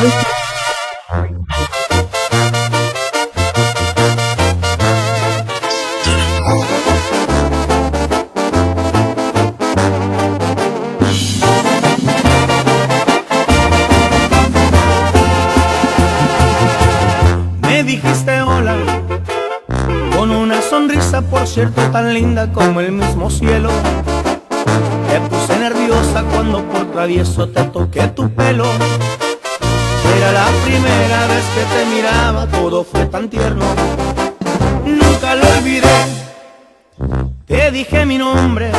Me dijiste hola con una sonrisa, por cierto, tan linda como el mismo cielo. Te puse nerviosa cuando por travieso te toqué tu pelo. Era la primera vez que te miraba, todo fue tan tierno. Nunca lo olvidé. Te dije mi nombre,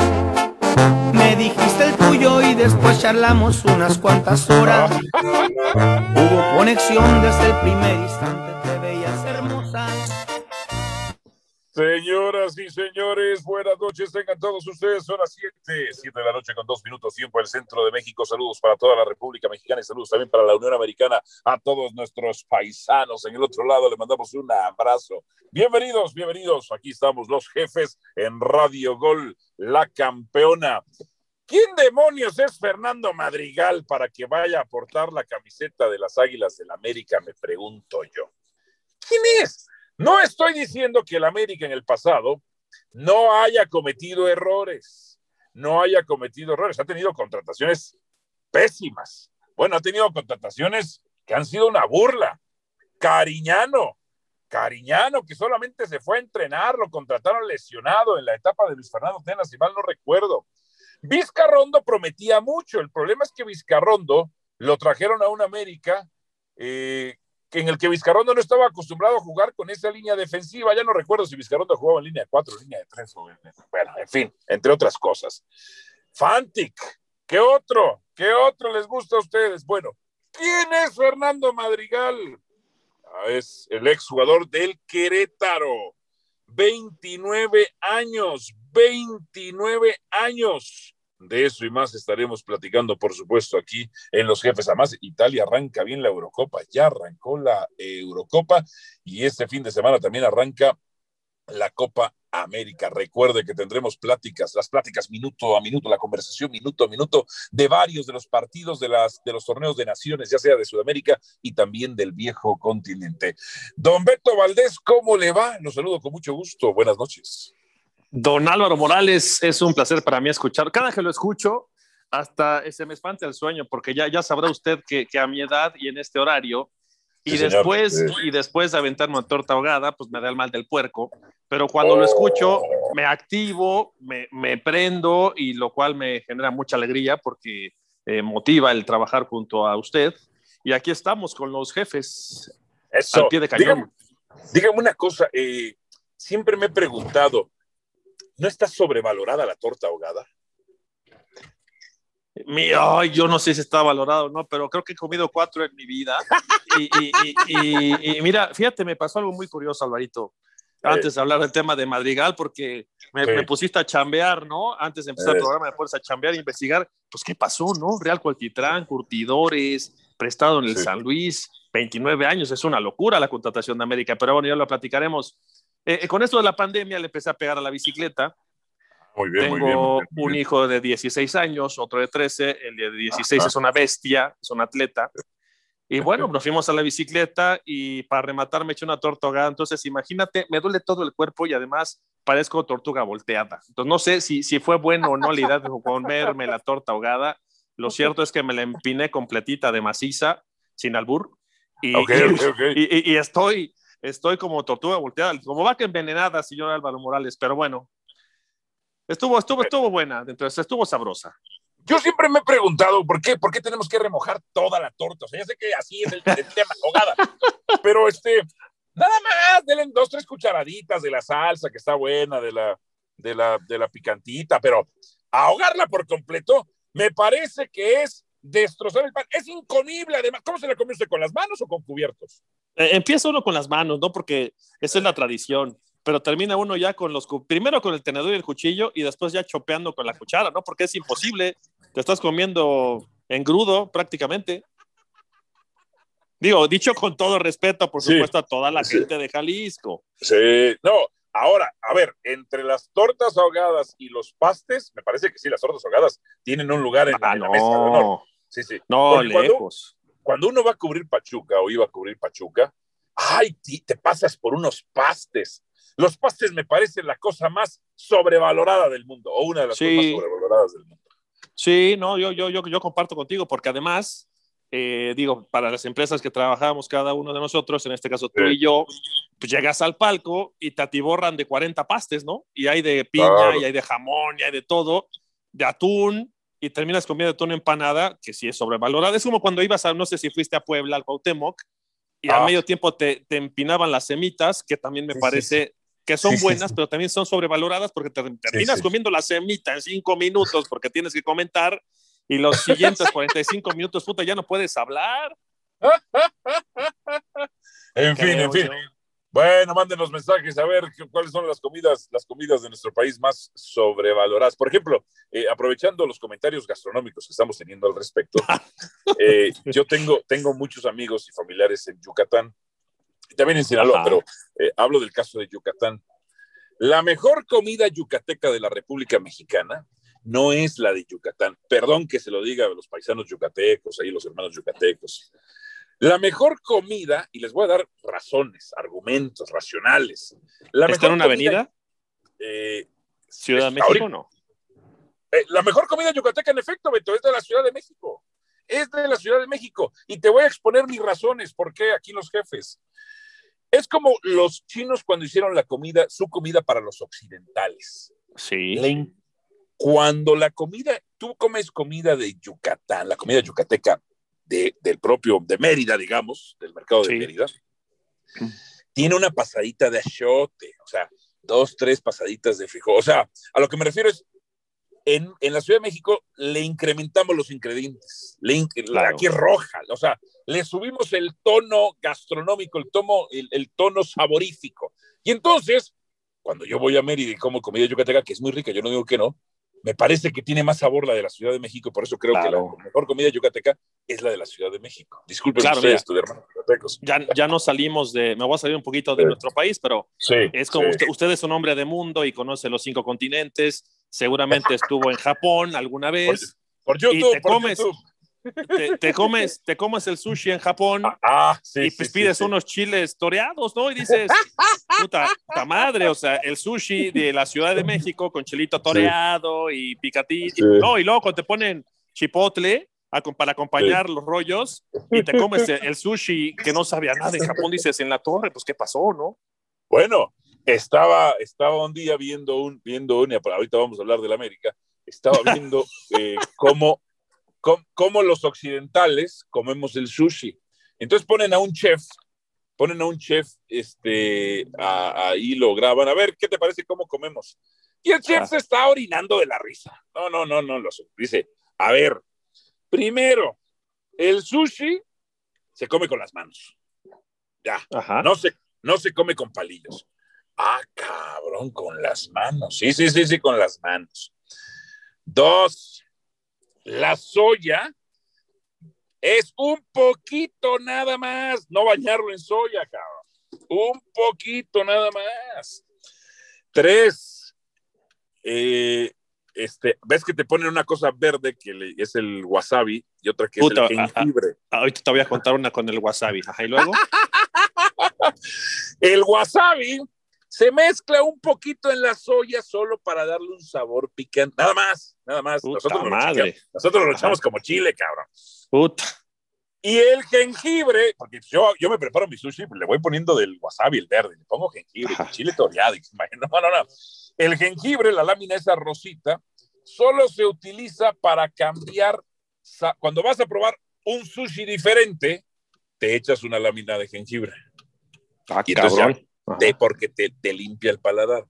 me dijiste el tuyo y después charlamos unas cuantas horas. Hubo conexión desde el primer instante, Señoras y señores, buenas noches, tengan todos ustedes, son las 7, 7 de la noche con dos minutos, tiempo del centro de México, saludos para toda la República Mexicana y saludos también para la Unión Americana, a todos nuestros paisanos en el otro lado, le mandamos un abrazo. Bienvenidos, bienvenidos, aquí estamos los jefes en Radio Gol, la campeona. ¿Quién demonios es Fernando Madrigal para que vaya a portar la camiseta de las Águilas del América? Me pregunto yo. ¿Quién es? No estoy diciendo que el América en el pasado no haya cometido errores, no haya cometido errores, ha tenido contrataciones pésimas. Bueno, ha tenido contrataciones que han sido una burla. Cariñano, Cariñano, que solamente se fue a entrenar, lo contrataron lesionado en la etapa de Luis Fernando Tenas, si mal no recuerdo. Vizcarrondo prometía mucho. El problema es que Vizcarrondo lo trajeron a un América eh, en el que Vizcarrondo no estaba acostumbrado a jugar con esa línea defensiva. Ya no recuerdo si Vizcarrondo jugaba en línea de cuatro, línea de tres. Bueno, en fin, entre otras cosas. Fantic, ¿qué otro? ¿Qué otro les gusta a ustedes? Bueno, ¿quién es Fernando Madrigal? Ah, es el exjugador del Querétaro. 29 años, 29 años. De eso y más estaremos platicando, por supuesto, aquí en Los Jefes. Además, Italia arranca bien la Eurocopa, ya arrancó la Eurocopa y este fin de semana también arranca la Copa América. Recuerde que tendremos pláticas, las pláticas minuto a minuto, la conversación minuto a minuto de varios de los partidos de, las, de los torneos de naciones, ya sea de Sudamérica y también del viejo continente. Don Beto Valdés, ¿cómo le va? Los saludo con mucho gusto. Buenas noches. Don Álvaro Morales, es un placer para mí escuchar. Cada que lo escucho, hasta se me espanta el sueño, porque ya, ya sabrá usted que, que a mi edad y en este horario, y Sí, después, señor. y después de aventarme una torta ahogada, pues me da el mal del puerco. Pero cuando lo escucho, me activo, me, me prendo, y lo cual me genera mucha alegría porque eh, motiva el trabajar junto a usted. Y aquí estamos con los jefes Eso. al pie de cañón. Dígame, dígame una cosa, eh, siempre me he preguntado, ¿no está sobrevalorada la torta ahogada? Mi- ay, yo no sé si está valorado o no, pero creo que he comido cuatro en mi vida. Y, y- y- y- y mira, fíjate, me pasó algo muy curioso, Alvarito, antes de hablar del tema de Madrigal, porque me, pusiste a chambear, ¿no? Antes de empezar Eh. el programa, me pones a chambear e investigar, pues, ¿qué pasó, no? Real Cualquitrán, Curtidores, prestado en el Sí. San Luis, 29 años, es una locura la contratación de América, pero bueno, ya lo platicaremos. Eh, eh, con esto de la pandemia le empecé a pegar a la bicicleta, Muy bien, tengo muy bien, muy bien, muy un hijo de 16 años, otro de 13, el de 16 Ajá. es una bestia, es un atleta. Y bueno, nos fuimos a la bicicleta y para rematar me eché una torta ahogada. Entonces, imagínate, me duele todo el cuerpo y además parezco tortuga volteada. Entonces, no sé si, si fue bueno o no la idea de comerme la torta ahogada. Lo cierto es que me la empiné completita de maciza, sin albur. Y, Ok, y- ok, ok. y- y- y estoy, estoy como tortuga volteada, como vaca envenenada, señor Álvaro Morales. Pero bueno, estuvo, estuvo, estuvo buena, entonces estuvo sabrosa. Yo siempre me he preguntado por qué, por qué tenemos que remojar toda la torta. O sea, ya sé que así es el, el tema, ahogada. Pero este, nada más, denle dos, tres cucharaditas de la salsa que está buena, de la, de la, de la picantita, pero ahogarla por completo, me parece que es destrozar el pan. Es incomible, además. ¿Cómo se la come usted? ¿Con las manos o con cubiertos? Eh, empieza uno con las manos, ¿no? Porque esa es la tradición. Pero termina uno ya con los, primero con el tenedor y el cuchillo y después ya chopeando con la cuchara, ¿no? Porque es imposible. Te estás comiendo en grudo prácticamente. Digo, dicho con todo respeto, por Sí. supuesto, a toda la Sí. gente de Jalisco. Sí, no. Ahora, a ver, entre las tortas ahogadas y los pastes, me parece que sí, las tortas ahogadas tienen un lugar en, Ah, en la mesa de honor. no, Sí, sí. no, lejos. Cuando uno va a cubrir Pachuca o iba a cubrir Pachuca, ay, te pasas por unos pastes. Los pastes me parecen la cosa más sobrevalorada del mundo, o una de las cosas más sobrevaloradas del mundo. Sí, no, yo, yo, yo, yo comparto contigo, porque además, eh, digo, para las empresas que trabajamos cada uno de nosotros, en este caso tú y yo, pues llegas al palco y te atiborran de 40 pastes, ¿no? Y hay de piña, y hay de jamón, y hay de todo, de atún, y terminas comiendo atún empanada, que sí es sobrevalorada. Es como cuando ibas a, no sé si fuiste a Puebla, al Cuauhtémoc, y a ah. medio tiempo te, te, empinaban las semitas, que también me parece que son buenas, pero también son sobrevaloradas porque te terminas comiendo la semita en cinco minutos porque tienes que comentar y los siguientes 45 minutos, puta, ya no puedes hablar. en fin, en fin. Bueno, mándenos mensajes a ver cuáles son las comidas, las comidas de nuestro país más sobrevaloradas. Por ejemplo, eh, aprovechando los comentarios gastronómicos que estamos teniendo al respecto, eh, yo tengo, tengo muchos amigos y familiares en Yucatán también en Sinaloa, pero eh, hablo del caso de Yucatán. La mejor comida yucateca de la República Mexicana no es la de Yucatán. Perdón que se lo diga a los paisanos yucatecos, ahí los hermanos yucatecos. La mejor comida, y les voy a dar razones, argumentos racionales. La ¿Está en una avenida? Eh, ¿Ciudad de México no? Eh, la mejor comida yucateca, en efecto, Beto, es de la Ciudad de México. Es de la Ciudad de México. Y te voy a exponer mis razones, por qué aquí los jefes. Es como los chinos cuando hicieron la comida, su comida para los occidentales. Sí. Cuando la comida, tú comes comida de Yucatán, la comida yucateca, del propio, de Mérida, digamos, del mercado de Mérida, tiene una pasadita de achiote, o sea, dos, tres pasaditas de frijol. O sea, a lo que me refiero es, en, en la Ciudad de México le incrementamos los ingredientes. Le, Aquí es roja, o sea, le subimos el tono gastronómico, el, tono, el, el, tono saborífico. Y entonces, cuando yo voy a Mérida y como comida yucateca, que es muy rica, yo no digo que no, me parece que tiene más sabor la de la Ciudad de México, por eso creo que la mejor comida yucateca es la de la Ciudad de México. Disculpen claro, ustedes, hermanos yucatecos. Ya, ya no salimos de, me voy a salir un poquito de nuestro país, pero es como usted, usted, es un hombre de mundo y conoce los cinco continentes, seguramente estuvo en Japón alguna vez. Por, YouTube, te comes, Te, comes, te comes el sushi en Japón ah, ah sí, y pues pides unos chiles toreados, ¿no? Y dices, puta, puta, madre, o sea, el sushi de la Ciudad de México con chilito toreado y picatito, no, y luego te ponen chipotle para acompañar los rollos y te comes el, sushi que no sabía nada en Japón, dices, en la torre, pues qué pasó, ¿no? Bueno, estaba, estaba un día viendo un, viendo un, ahorita vamos a hablar de la América, estaba viendo eh, cómo cómo, los occidentales comemos el sushi. Entonces ponen a un chef, ponen a un chef, este, ahí lo graban, a ver, ¿qué te parece cómo comemos? Y el chef ah. se está orinando de la risa. No, no, no, no, lo dice, a ver, primero, el sushi se come con las manos. Ya, No, se, no se come con palillos. Ah, cabrón, con las manos. Sí, sí, sí, sí, con las manos. Dos, la soya es un poquito nada más, no bañarlo en soya, cabrón. Un poquito nada más. Tres, eh, este, ves que te ponen una cosa verde que es el wasabi y otra que es el jengibre. ahorita te voy a contar una con el wasabi. Ajá, y luego. el wasabi se mezcla un poquito en la soya solo para darle un sabor picante. Nada más, nada más. nosotros, Lo nosotros lo echamos como chile, cabrón. Puta. Y el jengibre, porque yo, yo me preparo mi sushi, le voy poniendo del wasabi, el verde, le pongo jengibre, chile toreado. No, no, no. El jengibre, la lámina esa rosita, solo se utiliza para cambiar. Cuando vas a probar un sushi diferente, te echas una lámina de jengibre. Ah, cabrón porque te, limpia el paladar.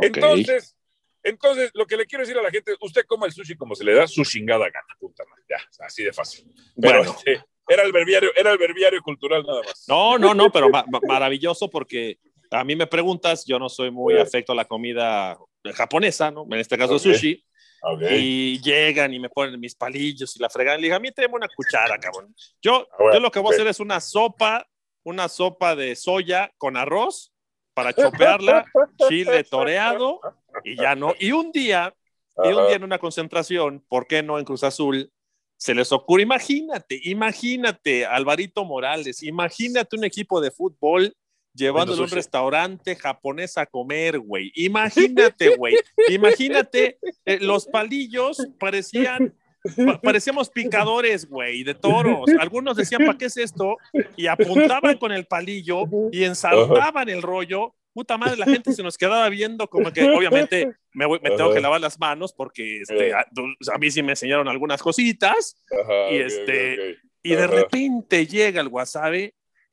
Entonces, entonces, lo que le quiero decir a la gente, usted coma el sushi como se le da su chingada gana, puta madre. Ya, así de fácil. Pero este, era el verbiario, era el verbiario cultural nada más. No, no, no, pero maravilloso porque a mí me preguntas, yo no soy muy afecto a la comida japonesa, ¿no? En este caso sushi. Y llegan y me ponen mis palillos y la fregan. Le digo, a mí tenemos una cuchara, cabrón. Yo, ah, yo lo que voy a hacer es una sopa una sopa de soya con arroz para chopearla, chile toreado y ya no. Y un día, y un día en una concentración, ¿por qué no en Cruz Azul? se les ocurre, imagínate, imagínate, Alvarito Morales, imagínate un equipo de fútbol llevándolo a un restaurante japonés a comer, güey. Imagínate, güey. Imagínate, eh, los palillos parecían, parecíamos picadores, güey, de toros. Algunos decían, ¿para qué es esto? Y apuntaban con el palillo y ensartaban el rollo puta madre, la gente se nos quedaba viendo como que obviamente me, me tengo que lavar las manos porque este, a, a, mí sí me enseñaron algunas cositas y, este, y de repente llega el wasabi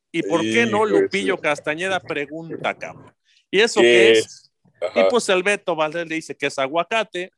y por qué no Lupillo Castañeda pregunta, cabrón. ¿Y eso qué, es? Y pues el Beto Valdés le dice que es aguacate.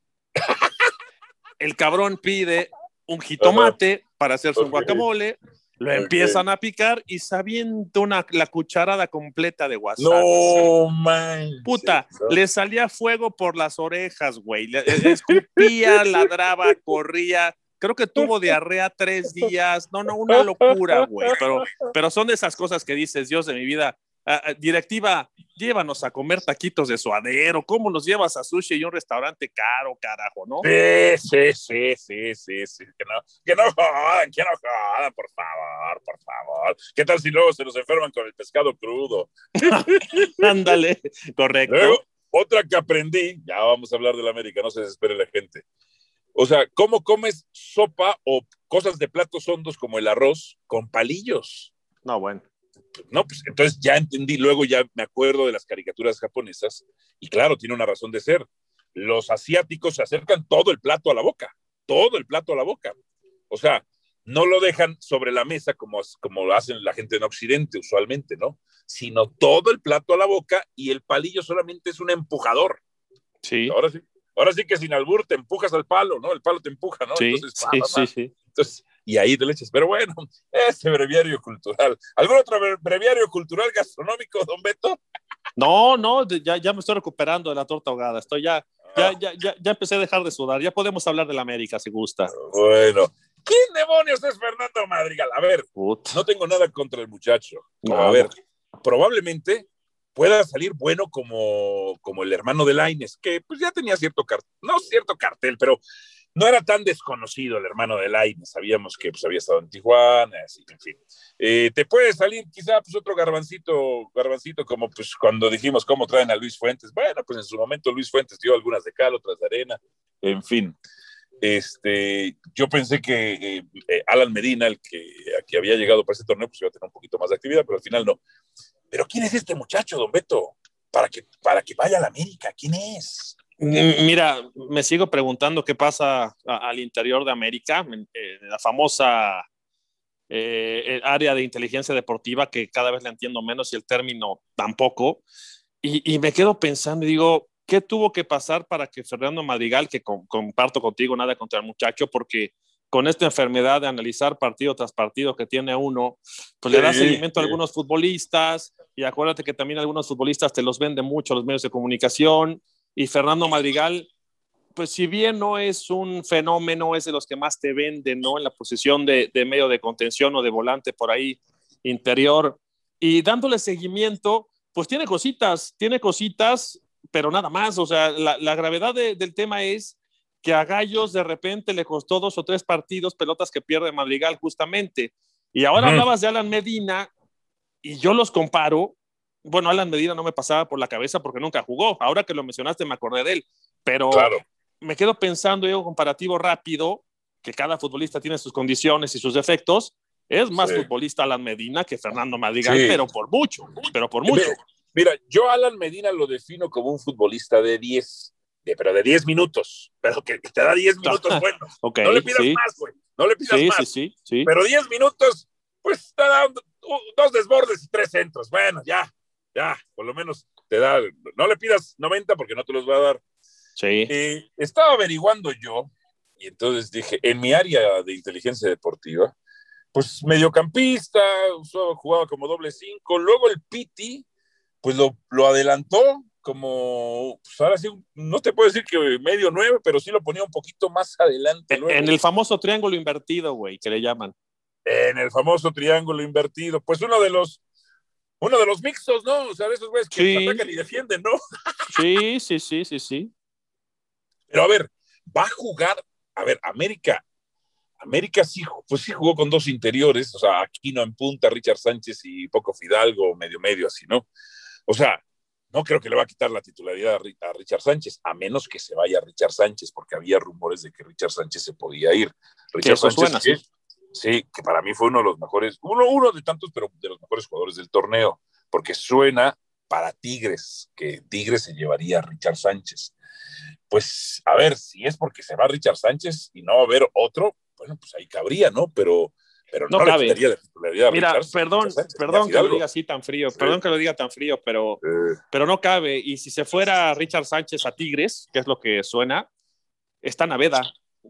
El cabrón pide un jitomate para hacer su guacamole lo empiezan a picar y sabiendo una, la cucharada completa de wasabi. No, man. Puta, le salía fuego por las orejas, güey. E, escupía, ladraba, corría. Creo que tuvo diarrea tres días. No, no, una locura, güey. Pero, pero son de esas cosas que dices, Dios de mi vida, uh, directiva, llévanos a comer taquitos de suadero, ¿cómo nos llevas a sushi y un restaurante caro, carajo, no? Sí, sí, sí, sí, sí, sí. Que no, que no jodan, que no jodan, por favor, por favor. ¿Qué tal si luego se nos enferman con el pescado crudo? Ándale, correcto. Luego, otra que aprendí, ya vamos a hablar de la América, no se desespere la gente. O sea, ¿cómo comes sopa o cosas de platos hondos como el arroz con palillos? No, bueno no, pues entonces ya entendí, luego ya me acuerdo de las caricaturas japonesas y claro, tiene una razón de ser. Los asiáticos se acercan todo el plato a la boca, todo el plato a la boca. O sea, no lo dejan sobre la mesa como, como lo hacen la gente en Occidente usualmente, ¿no? Sino todo el plato a la boca y el palillo solamente es un empujador. Sí. Ahora sí. Ahora sí que sin albur te empujas al palo, ¿no? El palo te empuja, ¿no? Sí, Entonces, sí, sí, sí. Entonces, y ahí te leches. Pero bueno, ese breviario cultural. ¿Algún otro breviario cultural gastronómico, don Beto? No, no, ya, ya me estoy recuperando de la torta ahogada. Estoy ya, ya, ya, ya, ya empecé a dejar de sudar. Ya podemos hablar de la América, si gusta. Bueno. ¿Quién demonios es Fernando Madrigal? A ver, Put. no tengo nada contra el muchacho. No. A ver, probablemente pueda salir bueno como, como el hermano de Laines, que pues ya tenía cierto cartel, no cierto cartel, pero no era tan desconocido el hermano de Laines, sabíamos que pues, había estado en Tijuana, así, en fin. Eh, te puede salir quizá pues, otro garbancito, garbancito como pues cuando dijimos cómo traen a Luis Fuentes. Bueno, pues en su momento Luis Fuentes dio algunas de cal, otras de arena, en fin. Este, yo pensé que eh, eh, Alan Medina, el que aquí había llegado para ese torneo, pues iba a tener un poquito más de actividad, pero al final no. Pero ¿quién es este muchacho, don Beto? Para que, para que vaya a la América, ¿quién es? Mira, me sigo preguntando qué pasa al interior de América, en, la famosa eh, área de inteligencia deportiva, que cada vez la entiendo menos y el término tampoco. Y, y me quedo pensando y digo, ¿qué tuvo que pasar para que Fernando Madrigal, que com comparto contigo nada contra el muchacho, porque con esta enfermedad de analizar partido tras partido que tiene uno, pues sí, le da seguimiento sí. a algunos futbolistas y acuérdate que también algunos futbolistas te los venden mucho los medios de comunicación y Fernando Madrigal, pues si bien no es un fenómeno, es de los que más te venden, ¿no? En la posición de, de medio de contención o de volante por ahí interior y dándole seguimiento, pues tiene cositas, tiene cositas, pero nada más, o sea, la, la gravedad de, del tema es que a Gallos de repente le costó dos o tres partidos, pelotas que pierde Madrigal justamente. Y ahora -huh. hablabas de Alan Medina y yo los comparo. Bueno, Alan Medina no me pasaba por la cabeza porque nunca jugó. Ahora que lo mencionaste me acordé de él. Pero claro. me quedo pensando yo comparativo rápido, que cada futbolista tiene sus condiciones y sus defectos. Es más sí. futbolista Alan Medina que Fernando Madrigal, sí. pero por mucho, pero por mucho. Mira, yo Alan Medina lo defino como un futbolista de 10 pero de 10 minutos, pero que, te da 10 minutos buenos. okay, no le pidas sí. más, güey. No le pidas sí, más. Sí, sí, pero 10 minutos, pues te da dos desbordes y tres centros. Bueno, ya, ya, por lo menos te da. No le pidas 90 porque no te los va a dar. Sí. Eh, estaba averiguando yo, y entonces dije, en mi área de inteligencia deportiva, pues mediocampista, jugaba como doble cinco, luego el Piti, pues lo, lo adelantó, como, pues ahora sí, no te puedo decir que medio nueve, pero sí lo ponía un poquito más adelante. Luego. En el famoso triángulo invertido, güey, que le llaman. En el famoso triángulo invertido. Pues uno de los, uno de los mixtos, ¿no? O sea, de esos güeyes que sí. atacan y defienden, ¿no? Sí, sí, sí, sí, sí. Pero a ver, va a jugar, a ver, América, América sí, pues sí jugó con dos interiores, o sea, Aquino en punta, Richard Sánchez y poco Fidalgo, medio medio así, ¿no? O sea, no creo que le va a quitar la titularidad a Richard Sánchez, a menos que se vaya Richard Sánchez, porque había rumores de que Richard Sánchez se podía ir. Richard Sánchez, suena, ¿sí? Sí, que para mí fue uno de los mejores, uno, uno de tantos, pero de los mejores jugadores del torneo, porque suena para Tigres, que Tigres se llevaría a Richard Sánchez. Pues a ver, si es porque se va Richard Sánchez y no va a haber otro, bueno, pues ahí cabría, ¿no? Pero, pero no, cabe. La Mira, perdón, perdón que lo diga así tan frío, perdón que lo diga tan frío, pero, pero no cabe. Y si se fuera Richard Sánchez a Tigres, que es lo que suena, está Naveda.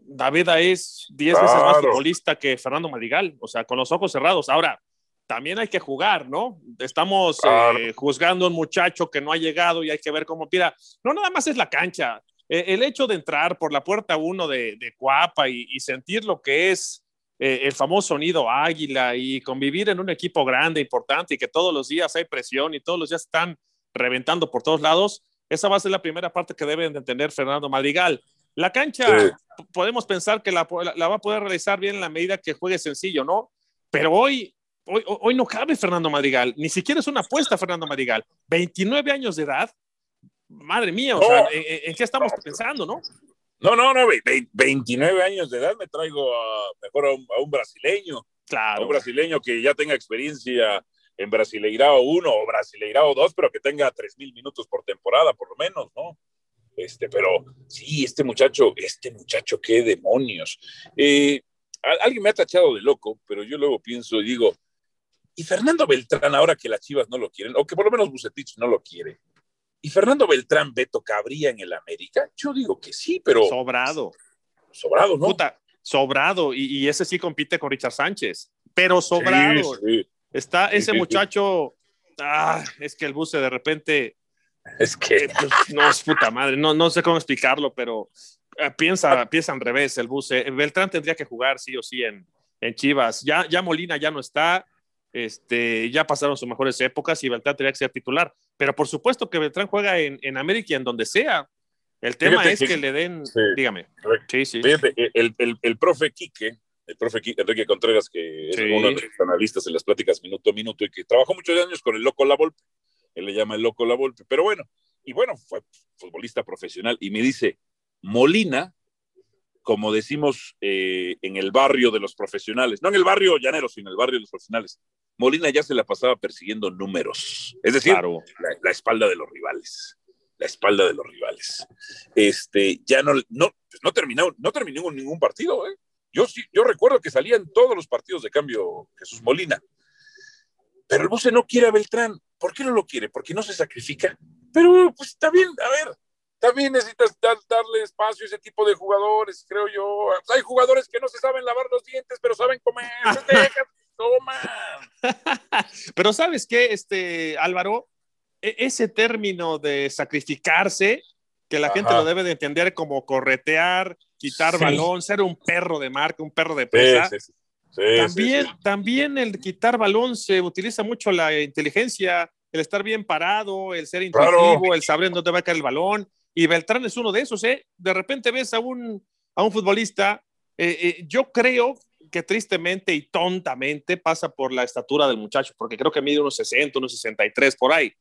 Naveda es 10 veces más futbolista que Fernando Madrigal, o sea, con los ojos cerrados. Ahora, también hay que jugar, ¿no? Estamos eh, juzgando a un muchacho que no ha llegado y hay que ver cómo pida. No, nada más es la cancha. Eh, el hecho de entrar por la puerta uno de, de Cuapa y, sentir lo que es eh, el famoso sonido águila y convivir en un equipo grande, importante y que todos los días hay presión y todos los días están reventando por todos lados, esa va a ser la primera parte que deben de entender Fernando Madrigal. La cancha, podemos pensar que la, la, va a poder realizar bien en la medida que juegue sencillo, ¿no? Pero hoy, hoy, hoy no cabe Fernando Madrigal, ni siquiera es una apuesta Fernando Madrigal. 29 años de edad, madre mía, o sea, ¿en, qué estamos pensando, no? No, no, no, 29 años de edad me traigo a, mejor a un, brasileño. Claro. un brasileño que ya tenga experiencia en Brasileirao 1 o Brasileirao 2, pero que tenga 3.000 minutos por temporada, por lo menos, ¿no? Este, pero sí, este muchacho, este muchacho, qué demonios. Eh, alguien me ha tachado de loco, pero yo luego pienso y digo, ¿y Fernando Beltrán ahora que las Chivas no lo quieren, o que por lo menos Bucetich no lo quiere? ¿Y Fernando Beltrán Beto cabría en el América? Yo digo que sí, pero. Sobrado. Sobrado, ¿no? Puta, sobrado. Y, ese sí compite con Richard Sánchez. Pero sobrado. Está ese muchacho. Ah, es que el buce de repente. Es que. Eh, pues, no, es puta madre. No, no sé cómo explicarlo, pero eh, piensa, piensa al revés el buce. Beltrán tendría que jugar sí o sí en, en Chivas. Ya, ya Molina ya no está este, ya pasaron sus mejores épocas y Beltrán tendría que ser titular. Pero por supuesto que Beltrán juega en, en América y en donde sea. El tema es que, le den, dígame. Sí, sí. Fíjate, el, el, el, profe Quique, el profe Quique, Enrique Contreras, que es uno de los analistas en las pláticas minuto a minuto y que trabajó muchos años con el Loco La Volpe. Él le llama el Loco La Volpe. Pero bueno, y bueno, fue futbolista profesional y me dice, Molina, como decimos eh, en el barrio de los profesionales, no en el barrio llanero, sino en el barrio de los profesionales, Molina ya se la pasaba persiguiendo números, es decir, la, espalda de los rivales, la espalda de los rivales. Este, ya no, no, no terminó, no terminó ningún partido, ¿eh? Yo, yo recuerdo que salía en todos los partidos de cambio Jesús Molina. Pero el Buse no quiere a Beltrán. ¿Por qué no lo quiere? Porque no se sacrifica. Pero pues está bien, a ver, también necesitas darle espacio a ese tipo de jugadores, creo yo. Hay jugadores que no se saben lavar los dientes, pero saben comer. Toma. Pero sabes qué, este, Álvaro, e-, ese término de sacrificarse, que la gente lo debe de entender como corretear, quitar balón, ser un perro de marca, un perro de presa. También, también el quitar balón se utiliza mucho la inteligencia, el estar bien parado, el ser intuitivo, el saber dónde va a caer el balón. Y Beltrán es uno de esos, ¿eh? De repente ves a un, a un futbolista, eh, eh, yo creo que tristemente y tontamente pasa por la estatura del muchacho, porque creo que mide unos 60, unos 63 por ahí.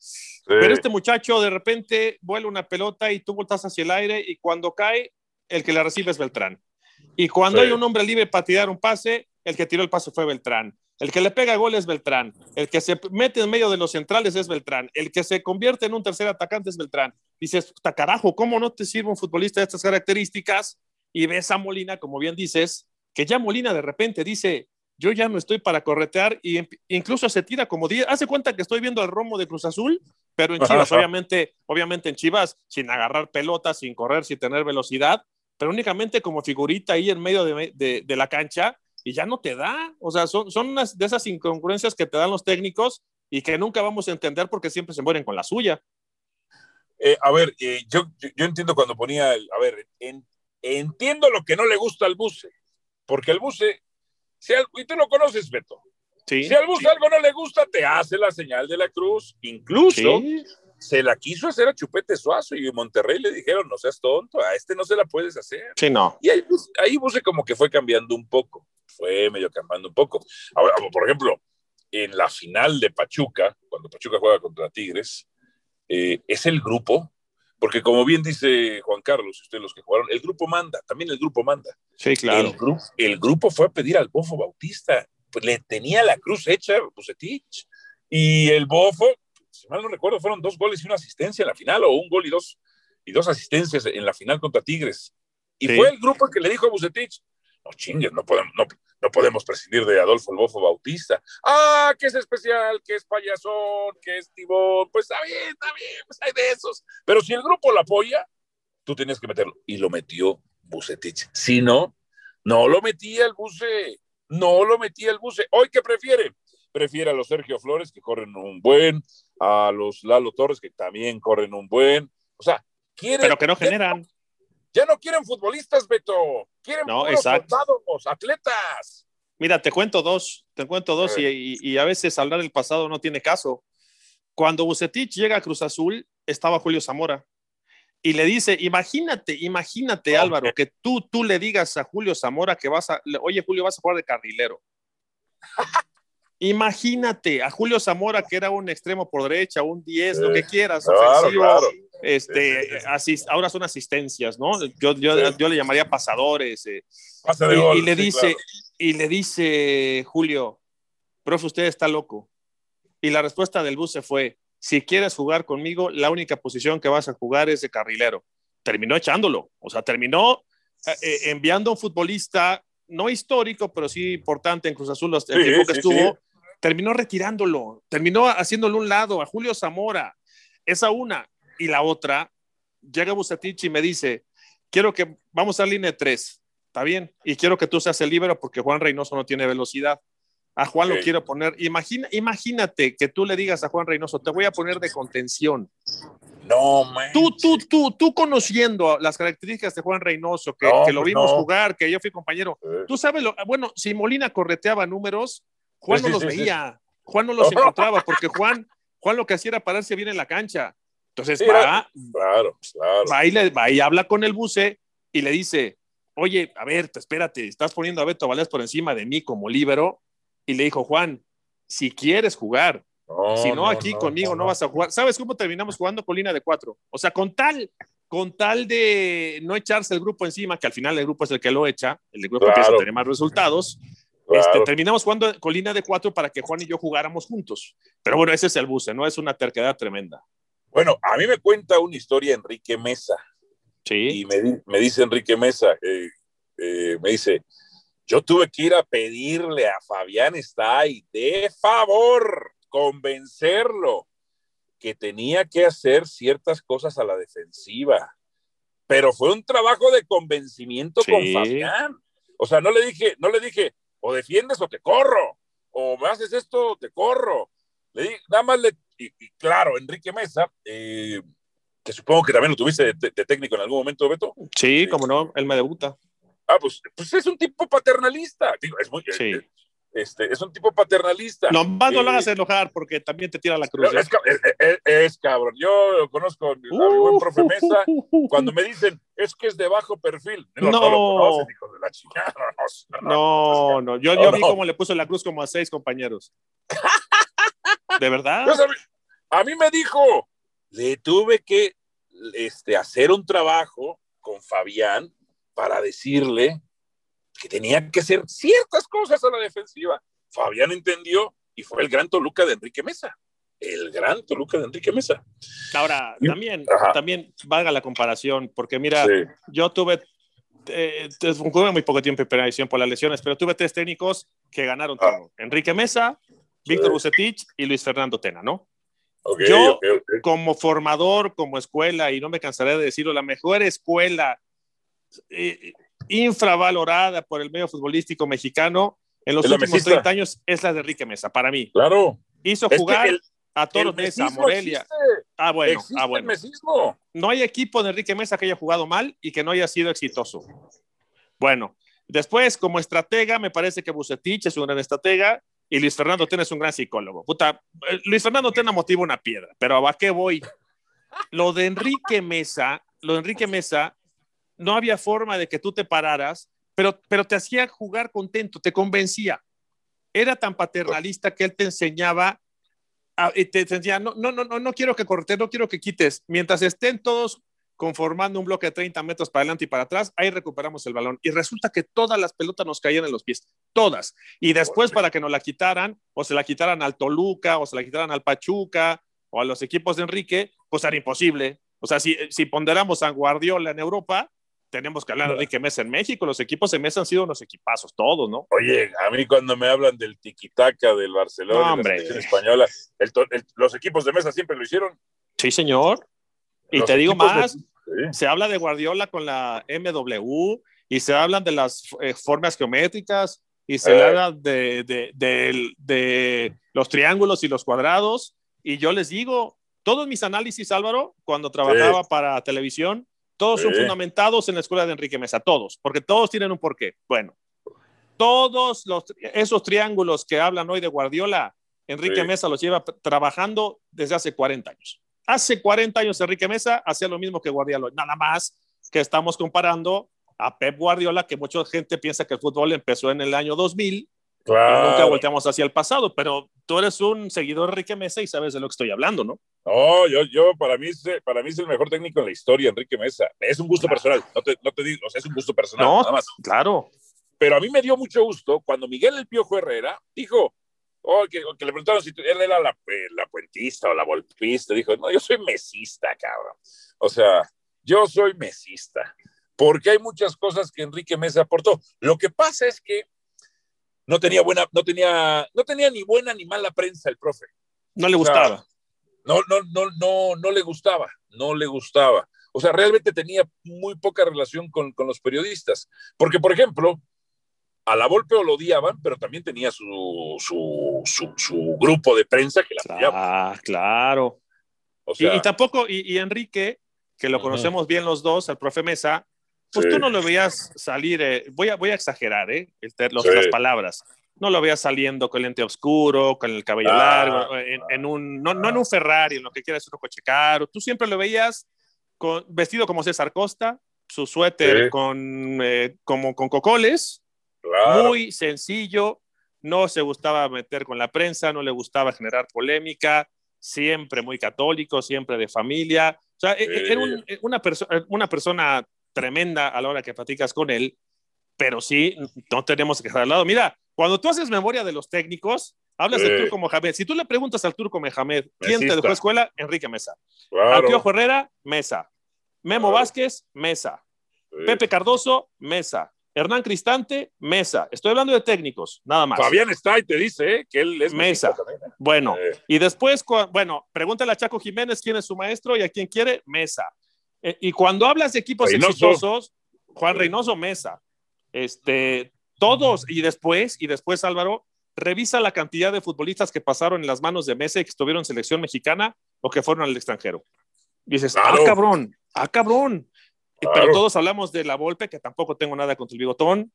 Pero este muchacho de repente vuela una pelota y tú voltas hacia el aire y cuando cae, el que la recibe es Beltrán. Y cuando hay un hombre libre para tirar un pase, el que tiró el pase fue Beltrán. El que le pega gol es Beltrán. El que se mete en medio de los centrales es Beltrán. El que se convierte en un tercer atacante es Beltrán. Dices, puta carajo, ¿cómo no te sirve un futbolista de estas características? Y ves a Molina, como bien dices, que ya Molina de repente dice, yo ya no estoy para corretear y incluso se tira como 10, hace cuenta que estoy viendo al Romo de Cruz Azul, pero en Chivas, obviamente, obviamente en Chivas, sin agarrar pelotas, sin correr, sin tener velocidad, pero únicamente como figurita ahí en medio de, la cancha y ya no te da, o sea, son, son unas de esas incongruencias que te dan los técnicos y que nunca vamos a entender porque siempre se mueren con la suya. Eh, a ver, eh, yo, yo entiendo cuando ponía, el, a ver, entiendo lo que no le gusta al buce, porque el buce, si y tú lo conoces, Beto. si al buce algo no le gusta, te hace la señal de la cruz. Incluso, se la quiso hacer a Chupete Suazo y Monterrey le dijeron, no seas tonto, a este no se la puedes hacer. Sí, no. Y ahí, pues, ahí Buse como que fue cambiando un poco, fue medio cambiando un poco. Ahora, por ejemplo, en la final de Pachuca, cuando Pachuca juega contra Tigres, eh, es el grupo, porque como bien dice Juan Carlos, ustedes los que jugaron, el grupo manda, también el grupo manda. Sí, claro. El, grupo, el grupo fue a pedir al Bofo Bautista, pues le tenía la cruz hecha Bucetich, y el Bofo, si mal no recuerdo, fueron dos goles y una asistencia en la final, o un gol y dos, y dos asistencias en la final contra Tigres. Y Sí. fue el grupo que le dijo a Bucetich, no chingues, no podemos, no, no podemos prescindir de Adolfo el Bofo Bautista. Ah, que es especial, que es payasón, que es tibón. Pues está bien, está bien, pues hay de esos. Pero si el grupo lo apoya, tú tenías que meterlo. Y lo metió Bucetich. Si no, no lo metía el Buce. No lo metía el Buce. ¿Hoy qué prefiere? Prefiere a los Sergio Flores, que corren un buen, a los Lalo Torres, que también corren un buen. O sea, quiere. Pero que no generan. Ya no quieren futbolistas, Beto. Quieren No, puros soldados, atletas. Mira, te cuento dos, te cuento dos, y, y- y a veces hablar del pasado no tiene caso. Cuando Bucetich llega a Cruz Azul, estaba Julio Zamora. Y le dice, imagínate, imagínate. Álvaro, que tú, tú le digas a Julio Zamora que vas a, oye, Julio, vas a jugar de carrilero. Imagínate a Julio Zamora, que era un extremo por derecha, un 10, lo que quieras, Claro, ofensivo, claro. este, Sí, sí, ahora son asistencias, ¿no? Yo, yo, yo le llamaría pasadores. eh. Y, gol, y le dice, claro. y le dice Julio, profe, usted está loco. Y la respuesta del buce fue, si quieres jugar conmigo, la única posición que vas a jugar es de carrilero. Terminó echándolo, o sea, terminó eh, eh, enviando a un futbolista, no histórico, pero sí importante en Cruz Azul el Sí, tiempo que sí, estuvo, sí. Terminó retirándolo, terminó haciéndolo un lado a Julio Zamora. Esa una. Y la otra, llega Bucetich y me dice, quiero que vamos a línea 3, ¿está bien? Y quiero que tú seas el líbero porque Juan Reynoso no tiene velocidad. A Juan lo quiero poner. Imagina, imagínate que tú le digas a Juan Reynoso, te voy a poner de contención. No, man. Tú, tú, tú, tú conociendo las características de Juan Reynoso, que, No, que lo pues vimos no. jugar, que yo fui compañero, Eh, tú sabes, lo, bueno, si Molina correteaba números, Juan no los veía, Juan no los encontraba, porque Juan, Juan lo que hacía era pararse bien en la cancha. Entonces va, Claro, claro. va y, le- va y habla con el buce y le dice, oye, a ver, te- espérate, estás poniendo a Beto Valdés por encima de mí como líbero. Y le dijo, Juan, si quieres jugar, No, si no, aquí conmigo no, vas a jugar. ¿Sabes cómo terminamos jugando con línea de cuatro? O sea, con tal, con tal de no echarse el grupo encima, que al final el grupo es el que lo echa, el grupo Claro. empieza a tener más resultados. Este, terminamos jugando con línea de cuatro para que Juan y yo jugáramos juntos. Pero bueno, ese es el buce, ¿no? Es una terquedad tremenda. Bueno, a mí me cuenta una historia Enrique Mesa. Sí. Y me, me dice Enrique Mesa, eh, eh, me dice, yo tuve que ir a pedirle a Fabián Stay de favor, convencerlo que tenía que hacer ciertas cosas a la defensiva. Pero fue un trabajo de convencimiento Sí. con Fabián. O sea, no le dije, no le dije, o defiendes o te corro, o me haces esto o te corro. Le di, nada más le, y, y claro, Enrique Mesa, eh, que supongo que también lo tuviste de, de técnico en algún momento, Beto. Sí, como no, él me debuta. Ah, pues, pues es un tipo paternalista. Digo, es muy, Sí. eh, este, es un tipo paternalista. No, más no lo Eh, hagas enojar porque también te tira la cruz. no, es, ca- es- cabrón. Yo conozco a mi, buen profe Mesa. Cuando me dicen es que es de bajo perfil, no, no, No. lo conoces, hijo de la chingada. No, no, yo, yo vi cómo le puso la cruz como a seis compañeros. ¿De verdad? Pues a, mí, a mí me dijo, le tuve que este, hacer un trabajo con Fabián para decirle que tenía que hacer ciertas cosas a la defensiva. Fabián entendió y fue el gran Toluca de Enrique Mesa. El gran Toluca de Enrique Mesa. Ahora, también, Ajá. también valga la comparación, porque mira, Sí. yo tuve, eh, muy poco tiempo en división por las lesiones, pero tuve tres técnicos que ganaron Ah. todo. Enrique Mesa, Víctor Sí. Bucetich y Luis Fernando Tena, ¿no? Yo-. Como formador, como escuela, y no me cansaré de decirlo, la mejor escuela eh, infravalorada por el medio futbolístico mexicano en los últimos mesista. 30 años es la de Enrique Mesa, para mí. Claro. Hizo Es jugar el- a Toros el Mesa, a Morelia. existe. Ah, bueno, existe ah, bueno. No hay equipo de Enrique Mesa que haya jugado mal y que no haya sido exitoso. Bueno, después, como estratega, me parece que Bucetich es un gran estratega y Luis Fernando Tena es un gran psicólogo. Puta, eh, Luis Fernando Tena motiva una piedra, pero ¿a qué voy? lo de Enrique Mesa, lo de Enrique Mesa, no había forma de que tú te pararas, pero, pero te hacía jugar contento, te convencía. Era tan paternalista que él te enseñaba, te, enseñaba, no, no, no, no quiero que cortes, no quiero que quites. Mientras estén todos conformando un bloque de 30 metros para adelante y para atrás, ahí recuperamos el balón. Y resulta que todas las pelotas nos caían en los pies, todas. Y después para que nos la quitaran, o se la quitaran al Toluca, o se la quitaran al Pachuca, o a los equipos de Enrique, pues era imposible. O sea, si, si ponderamos a Guardiola en Europa, tenemos que hablar de Enrique Mesa en México. Los equipos de Mesa han sido unos equipazos, todos, ¿no? Oye, a mí cuando me hablan del tiquitaca del Barcelona, la española, los equipos de Mesa siempre lo hicieron. Sí, señor. Y te digo más, se habla de Guardiola con la MW y se hablan de las eh, formas geométricas y se eh. habla de, de, de, los triángulos y los cuadrados. Y yo les digo, todos mis análisis, Álvaro, cuando trabajaba para televisión, todos son fundamentados en la escuela de Enrique Mesa, todos, porque todos tienen un porqué. Bueno, todos los, esos triángulos que hablan hoy de Guardiola, Enrique Mesa los lleva trabajando desde hace 40 años. Hace 40 años Enrique Mesa hacía lo mismo que Guardiola, nada más que estamos comparando a Pep Guardiola, que mucha gente piensa que el fútbol empezó en el año 2000 Claro. nunca volteamos hacia el pasado, pero tú eres un seguidor de Enrique Mesa y sabes de lo que estoy hablando, ¿no? No, yo, yo para, mí, para mí es el mejor técnico en la historia, Enrique Mesa. Es un gusto personal, no te, no te digo, o sea, es un gusto personal, no, nada más. Claro. Pero a mí me dio mucho gusto cuando Miguel El Piojo Herrera dijo, oh, que, que, le preguntaron si él era la, eh, la puentista o la volpista. Dijo, no, yo soy mesista, cabrón. O sea, yo soy mesista. Porque hay muchas cosas que Enrique Mesa aportó. Lo que pasa es que no tenía buena, no tenía, no tenía ni buena ni mala prensa el profe. No le gustaba. no, no, no, no, no le gustaba, no le gustaba. O sea, realmente tenía muy poca relación con, con los periodistas. Porque, por ejemplo, a la Volpe lo odiaban, pero también tenía su, su, su, grupo de prensa que la apoyaba. Ah, claro. y, tampoco, y, Enrique, que lo conocemos bien los dos, el profe Mesa, pues tú no lo veías salir, eh, voy, a, voy a exagerar, ¿eh? las palabras. No lo veías saliendo con el lente oscuro, con el cabello ah, largo, en, un, no, no, en un Ferrari, en lo que quieras, un coche caro. Tú siempre lo veías con, vestido como César Costa, su suéter con, eh, como con cocoles, muy sencillo, no se gustaba meter con la prensa, no le gustaba generar polémica, siempre muy católico, siempre de familia. O sea, e, e, era una, una persona tremenda a la hora que platicas con él, pero sí, no tenemos que dejar al lado. Mira, cuando tú haces memoria de los técnicos, hablas del Turco Mohamed. Si tú le preguntas al Turco Mohamed, ¿quién te dejó escuela? Enrique Mesa. Claro. Herrera, Mesa. Memo Vázquez, Mesa. Pepe Cardoso, Mesa. Hernán Cristante, Mesa. Estoy hablando de técnicos, nada más. Fabián está y te dice ¿eh? que él es Mesa. ¿eh? Bueno, y después, bueno, pregúntale a Chaco Jiménez quién es su maestro y a quién quiere, Mesa. Eh, y cuando hablas de equipos exitosos, Juan Reynoso Mesa, este, todos, y después, y después Álvaro, revisa la cantidad de futbolistas que pasaron en las manos de Mesa y que estuvieron en selección mexicana o que fueron al extranjero. Y dices, ah, cabrón, ah, cabrón. Pero todos hablamos de la Volpe, que tampoco tengo nada contra el bigotón.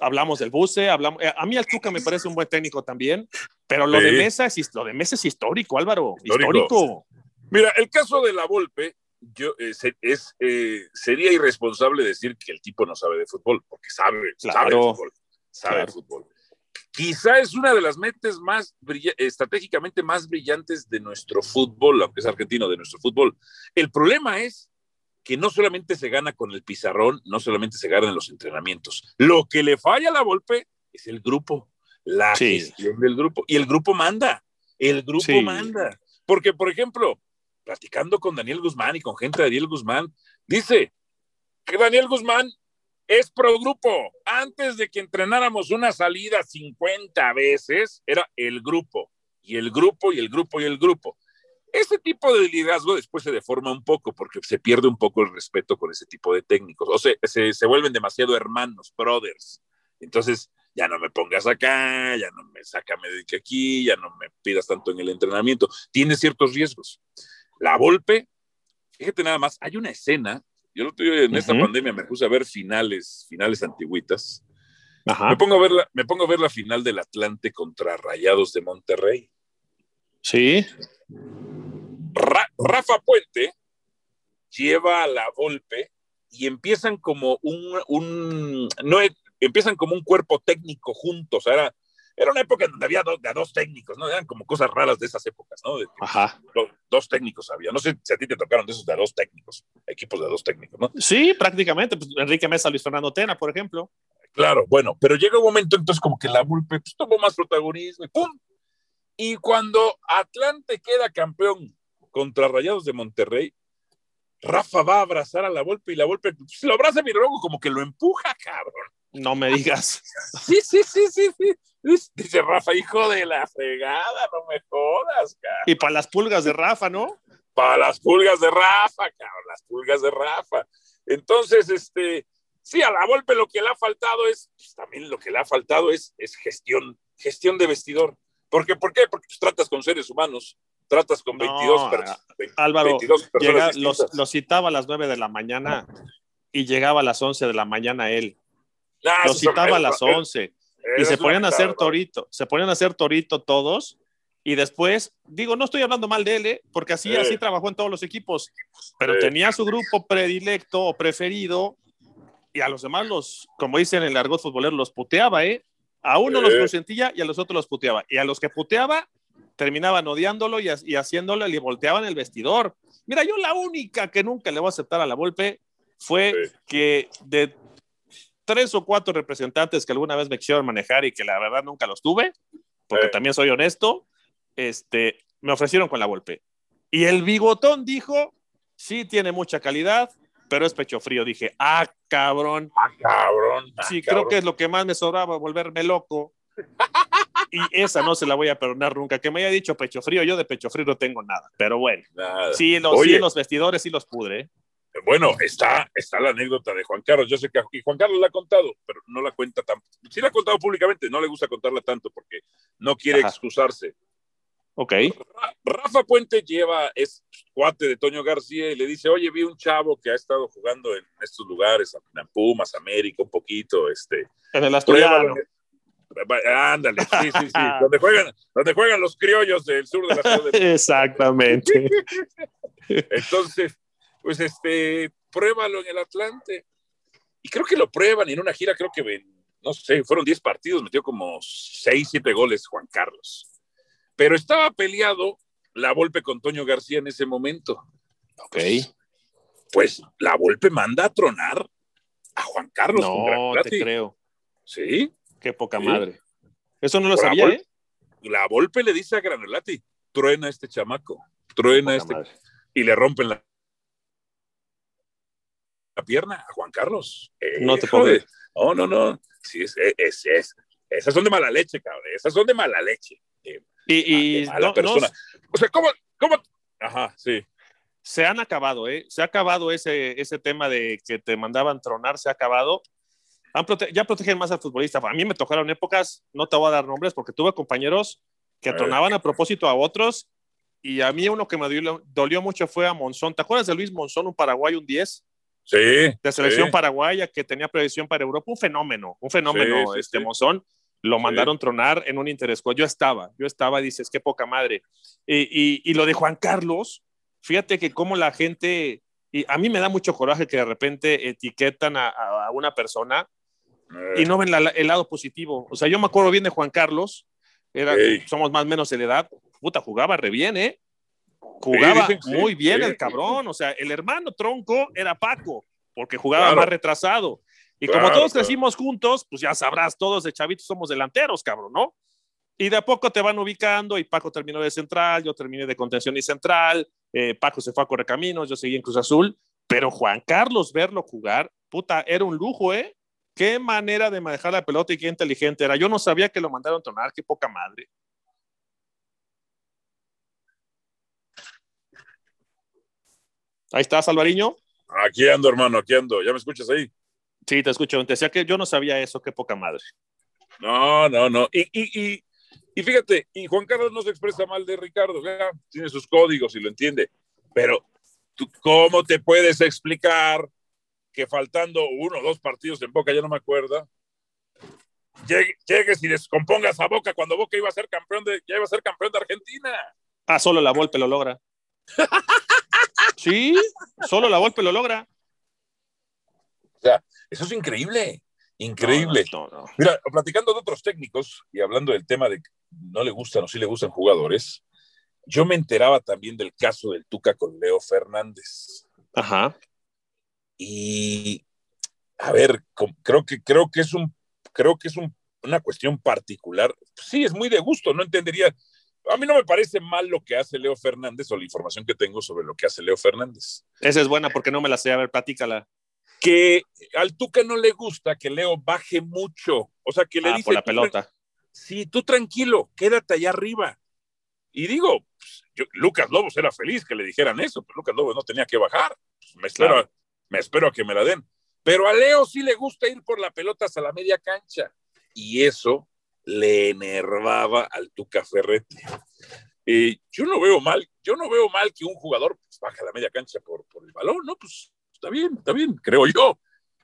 Hablamos del Buce, hablamos. Eh, a mí el Tuca me parece un buen técnico también, pero lo de Mesa es lo de Mesa es histórico, Álvaro. histórico. Mira, el caso de la Volpe, yo, eh, es, eh, sería irresponsable decir que el tipo no sabe de fútbol, porque sabe, sabe de fútbol. Sabe de fútbol. Quizá es una de las mentes más estratégicamente más brillantes de nuestro fútbol, aunque es argentino, de nuestro fútbol. El problema es que no solamente se gana con el pizarrón, no solamente se gana en los entrenamientos. Lo que le falla a la golpe es el grupo, la gestión del grupo. Y el grupo manda, el grupo manda. Porque, por ejemplo, platicando con Daniel Guzmán y con gente de Daniel Guzmán, dice que Daniel Guzmán es pro grupo. Antes de que entrenáramos una salida 50 veces, era el grupo, y el grupo, y el grupo, y el grupo. Ese tipo de liderazgo después se deforma un poco porque se pierde un poco el respeto con ese tipo de técnicos. O sea, se, se vuelven demasiado hermanos, brothers. Entonces, ya no me pongas acá, ya no me sácame de aquí, ya no me pidas tanto en el entrenamiento. Tiene ciertos riesgos. La Volpe, fíjate nada más, hay una escena, yo en esta pandemia me puse a ver finales, finales antiguitas. Me, pongo a ver la, me pongo a ver la final del Atlante contra Rayados de Monterrey. Sí. Rafa Puente lleva a la Volpe y empiezan como un, un no, empiezan como un cuerpo técnico juntos. Era, era una época donde había de dos técnicos, ¿no? Eran como cosas raras de esas épocas, ¿no? Ajá. dos técnicos había. No sé si a ti te tocaron de esos de dos técnicos, equipos de dos técnicos, ¿no? Sí, prácticamente. Pues Enrique Mesa, Luis Fernando Tena, por ejemplo. Claro, bueno, pero llega un momento entonces como que la Vulpe pues, tomó más protagonismo y ¡pum! Y cuando Atlante queda campeón contra Rayados de Monterrey, Rafa va a abrazar a la Volpe y la Volpe pues, lo abraza y luego como que lo empuja, cabrón. No me digas. Sí, sí, sí, sí, sí. Dice Rafa, hijo de la fregada, no me jodas, cabrón. Y para las pulgas de Rafa, ¿no? Para las pulgas de Rafa, cabrón, las pulgas de Rafa. Entonces, este, sí, a la Volpe lo que le ha faltado es, pues, también lo que le ha faltado es, es gestión, gestión de vestidor. ¿Por qué? ¿Por qué? Porque tú tratas con seres humanos, tratas con 22, personas. Álvaro, los, citaba a las 9 de la mañana y laba a las 11 de la mañana él. los citaba a las 11 y se ponían a hacer torito, se ponían a hacer torito todos y después, digo, no estoy hablando mal de él, ¿eh? porque así, así trabajó en todos los equipos, pero tenía su grupo predilecto o preferido y a los demás los, como dicen en el argot futbolero, los puteaba, ¿eh? A uno los consentía y a los otros los puteaba. Y a los que puteaba, terminaban odiándolo y, y haciéndolo y volteaban el vestidor. Mira, yo la única que nunca le voy a aceptar a la Volpe fue que de tres o cuatro representantes que alguna vez me quisieron manejar y que la verdad nunca los tuve, porque también soy honesto, este, me ofrecieron con la Volpe. Y el bigotón dijo, sí tiene mucha calidad, pero es pecho frío. Dije, ah, cabrón. Ah, cabrón. Ah, sí, creo que es lo que más me sobraba, volverme loco. y esa no se la voy a perdonar nunca. Que me haya dicho pecho frío, yo de pecho frío no tengo nada. Pero bueno, sí, los, sí, los vestidores sí los pudre. Bueno, está, está la anécdota de Juan Carlos. Yo sé que y Juan Carlos la ha contado, pero no la cuenta tan. Sí la ha contado públicamente, no le gusta contarla tanto porque no quiere excusarse. Ok. Rafa Puente lleva, es cuate de Toño García y le dice, oye, vi un chavo que ha estado jugando en estos lugares, en Pumas, América, un poquito, este. En el Asturiano. Ándale, sí, sí, sí. donde, juegan, donde juegan los criollos del sur de la ciudad de Exactamente. Entonces, pues este, pruébalo en el Atlante. Y creo que lo prueban y en una gira, creo que, no sé, fueron 10 partidos, metió como 6, 7 goles Juan Carlos pero estaba peleado la Volpe con Toño García en ese momento. Ok. Pues, la Volpe manda a tronar a Juan Carlos. No, te creo. Sí. Qué poca madre. Eso no lo sabía, ¿eh? La Volpe le dice a Granolati, truena este chamaco, truena este. Y le rompen la, la pierna a Juan Carlos. no te puedo No, no, no. Sí, es, es, es, esas son de mala leche, cabrón. Esas son de mala leche. Y, a la persona. o sea, ¿cómo, ¿cómo? Ajá, sí. Se han acabado, ¿eh? Se ha acabado ese, ese tema de que te mandaban tronar, se ha acabado. ya protegen más al futbolista. A mí me tocaron épocas, no te voy a dar nombres porque tuve compañeros que tronaban a propósito a otros y a mí uno que me dolió, mucho fue a Monzón. ¿Te acuerdas de Luis Monzón, un Paraguay, un 10? Sí. De selección paraguaya que tenía previsión para Europa, un fenómeno, un fenómeno este Monzón lo mandaron tronar en un interés. Yo estaba, yo estaba, dices, qué poca madre. Y, y, lo de Juan Carlos, fíjate que como la gente, y a mí me da mucho coraje que de repente etiquetan a, a una persona y no ven el lado positivo. O sea, yo me acuerdo bien de Juan Carlos, era, somos más o menos de edad, puta, jugaba re bien, ¿eh? Jugaba muy bien el cabrón, o sea, el hermano tronco era Paco, porque jugaba más retrasado. Y como todos crecimos juntos, pues ya sabrás, todos de chavitos somos delanteros, cabrón, ¿no? Y de a poco te van ubicando y Paco terminó de central, yo terminé de contención y central, eh, Paco se fue a Correcaminos, yo seguí en Cruz Azul, pero Juan Carlos verlo jugar, puta, era un lujo, ¿eh? Qué manera de manejar la pelota y qué inteligente era. Yo no sabía que lo mandaron a tronar, qué poca madre. Ahí estás, Alvariño. Aquí ando, hermano, aquí ando. ¿Ya me escuchas ahí? Sí, te escucho. Te decía que yo no sabía eso, qué poca madre. No, no, no. Y, y, y, y fíjate, y Juan Carlos no se expresa mal de Ricardo, tiene sus códigos y lo entiende. Pero, ¿tú ¿cómo te puedes explicar que faltando uno o dos partidos en Boca, ya no me acuerdo, llegues y descompongas a Boca cuando Boca iba a ser campeón de, ya iba a ser campeón de Argentina? Ah, solo la Volpe lo logra. Sí, solo la golpe lo logra. O sea, eso es increíble, increíble. No, no, no. Mira, platicando de otros técnicos y hablando del tema de que no le gustan o sí le gustan jugadores, yo me enteraba también del caso del Tuca con Leo Fernández. Ajá. Y a ver, creo que creo que es un creo que es un- una cuestión particular. Sí, es muy de gusto, no entendería. A mí no me parece mal lo que hace Leo Fernández o la información que tengo sobre lo que hace Leo Fernández. Esa es buena porque no me la sé. A ver, platícala. Que al Tuca no le gusta que Leo baje mucho. O sea, que le Ah, dice. por la "Tú pelota. sí, tú tranquilo, quédate allá arriba. Y digo, pues, yo- Lucas Lobos era feliz que le dijeran eso, pero Lucas Lobos no tenía que bajar. Pues, me, espero, Claro. me espero a que me la den. Pero a Leo sí le gusta ir por la pelota hasta la media cancha. Y eso le enervaba al Tuca Ferretti. Y yo no veo mal, yo no veo mal que un jugador pues, baje la media cancha por, por el balón, ¿no? Pues está bien, está bien, creo yo.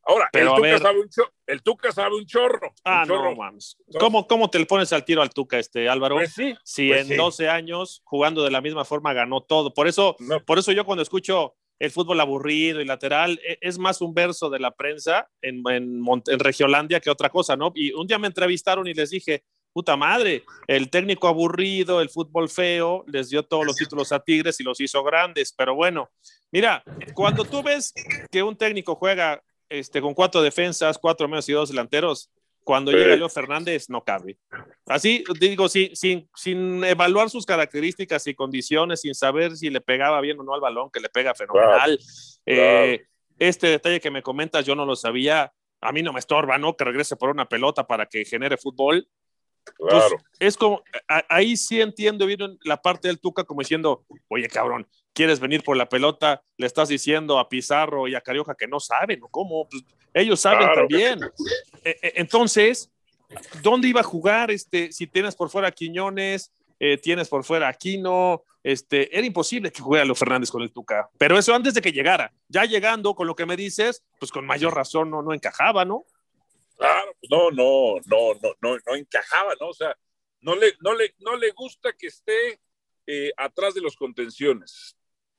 Ahora, Pero, el, Tuca ver. sabe un cho- el Tuca sabe un chorro. Ah, un chorro. no, mames. ¿Cómo, ¿Cómo te le pones al tiro al Tuca, este Álvaro? Pues sí. si pues en sí. 12 años, jugando de la misma forma, ganó todo. Por eso, No. por eso yo cuando escucho el fútbol aburrido y lateral, e- es más un verso de la prensa en, en, en Regiolandia que otra cosa, ¿no? Y un día me entrevistaron y les dije, puta madre, el técnico aburrido, el fútbol feo, les dio todos los títulos a Tigres y los hizo grandes. Pero bueno, mira, cuando tú ves que un técnico juega este, con cuatro defensas, cuatro medios y dos delanteros, cuando Sí. llega Leo Fernández no cabe. Así digo, sin, sin, sin evaluar sus características y condiciones, sin saber si le pegaba bien o no al balón, que le pega fenomenal. Eh, este detalle que me comentas, yo no lo sabía. A mí no me estorba, ¿no? Que regrese por una pelota para que genere fútbol. Claro. Es como, a- ahí sí entiendo bien la parte del Tuca como diciendo, oye, cabrón, ¿quieres venir por la pelota? Le estás diciendo a Pizarro y a Carioca que no saben, ¿o cómo? Pues, ellos saben Claro también. E- e- Entonces, ¿dónde iba a jugar? Este, si tienes por fuera a Quiñones, eh, tienes por fuera a Aquino, este, era imposible que jugara Leo Fernández con el Tuca. Pero eso antes de que llegara. Ya llegando con lo que me dices, pues con mayor razón no, no encajaba, ¿no? Claro, pues no, no, no, no, no, no encajaba, ¿no? O sea, no le, no le, no le gusta que esté eh, atrás de los contenciones.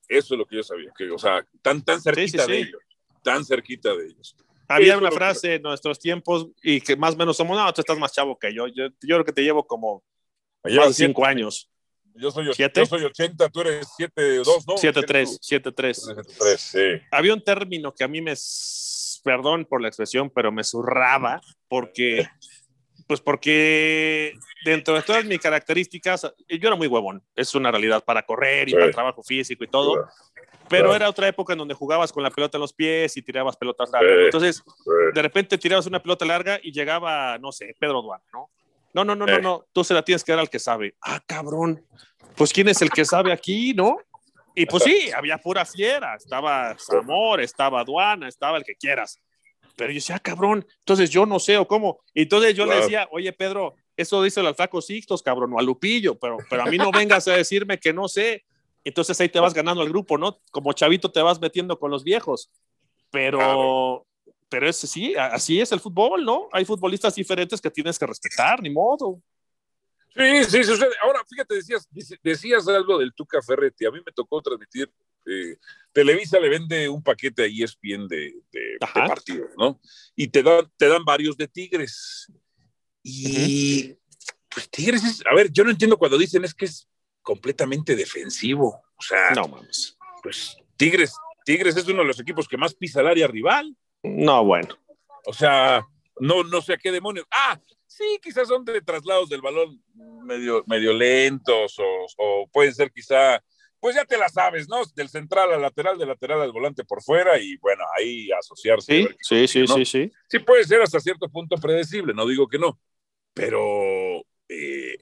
Eso es lo que yo sabía, que, o sea, tan, tan cerquita sí, de sí. ellos, tan cerquita de ellos. Había Eso una que- frase en nuestros tiempos y que más o menos somos, no, tú estás más chavo que yo. Yo, yo creo que te llevo como más de cinco años. Yo soy, ¿Siete? yo soy 80, tú eres 7-2, ¿no? 7-3, 7-3. 7-3, sí. Había un término que a mí me, perdón por la expresión, pero me zurraba porque, pues porque dentro de todas mis características, yo era muy huevón, es una realidad para correr y Sí. para trabajo físico y todo, Claro, pero claro. era otra época en donde jugabas con la pelota en los pies y tirabas pelotas largas. Sí. Entonces, sí. de repente tirabas una pelota larga y llegaba, no sé, Pedro Duarte, ¿no? No, no, no, no, no, tú se la tienes que dar al que sabe. Ah, cabrón, pues ¿quién es el que sabe aquí, no? Y pues sí, había pura fiera, estaba Zamor, estaba Aduana, estaba el que quieras. Pero yo decía, ah, cabrón, entonces yo no sé o cómo. Y entonces yo le decía, oye, Pedro, eso dice el Flaco Sixtos, cabrón, o a Lupillo, pero, pero a mí no vengas a decirme que no sé. Entonces ahí te vas ganando al grupo, ¿no? Como chavito te vas metiendo con los viejos. Pero, Claro. pero es, sí, así es el fútbol, ¿no? Hay futbolistas diferentes que tienes que respetar, ni modo. Sí, sí, sucede. Ahora, fíjate, decías, decías algo del Tuca Ferretti. A mí me tocó transmitir. eh, Televisa le vende un paquete a ESPN de, de, de partidos, ¿no? Y te dan, te dan varios de Tigres. Y pues Tigres es. A ver, yo no entiendo cuando dicen es que es completamente defensivo. O sea, No, mames. pues Tigres, Tigres es uno de los equipos que más pisa el área rival. No, bueno. O sea, no, no sé a qué demonios. Ah, sí, quizás son de traslados del balón medio, medio lentos o, o pueden ser quizá, pues ya te la sabes, ¿no? Del central al lateral, del lateral al volante por fuera y bueno, ahí asociarse. Sí, sí, sí, sí, sí. Sí puede ser hasta cierto punto predecible, no digo que no, pero eh,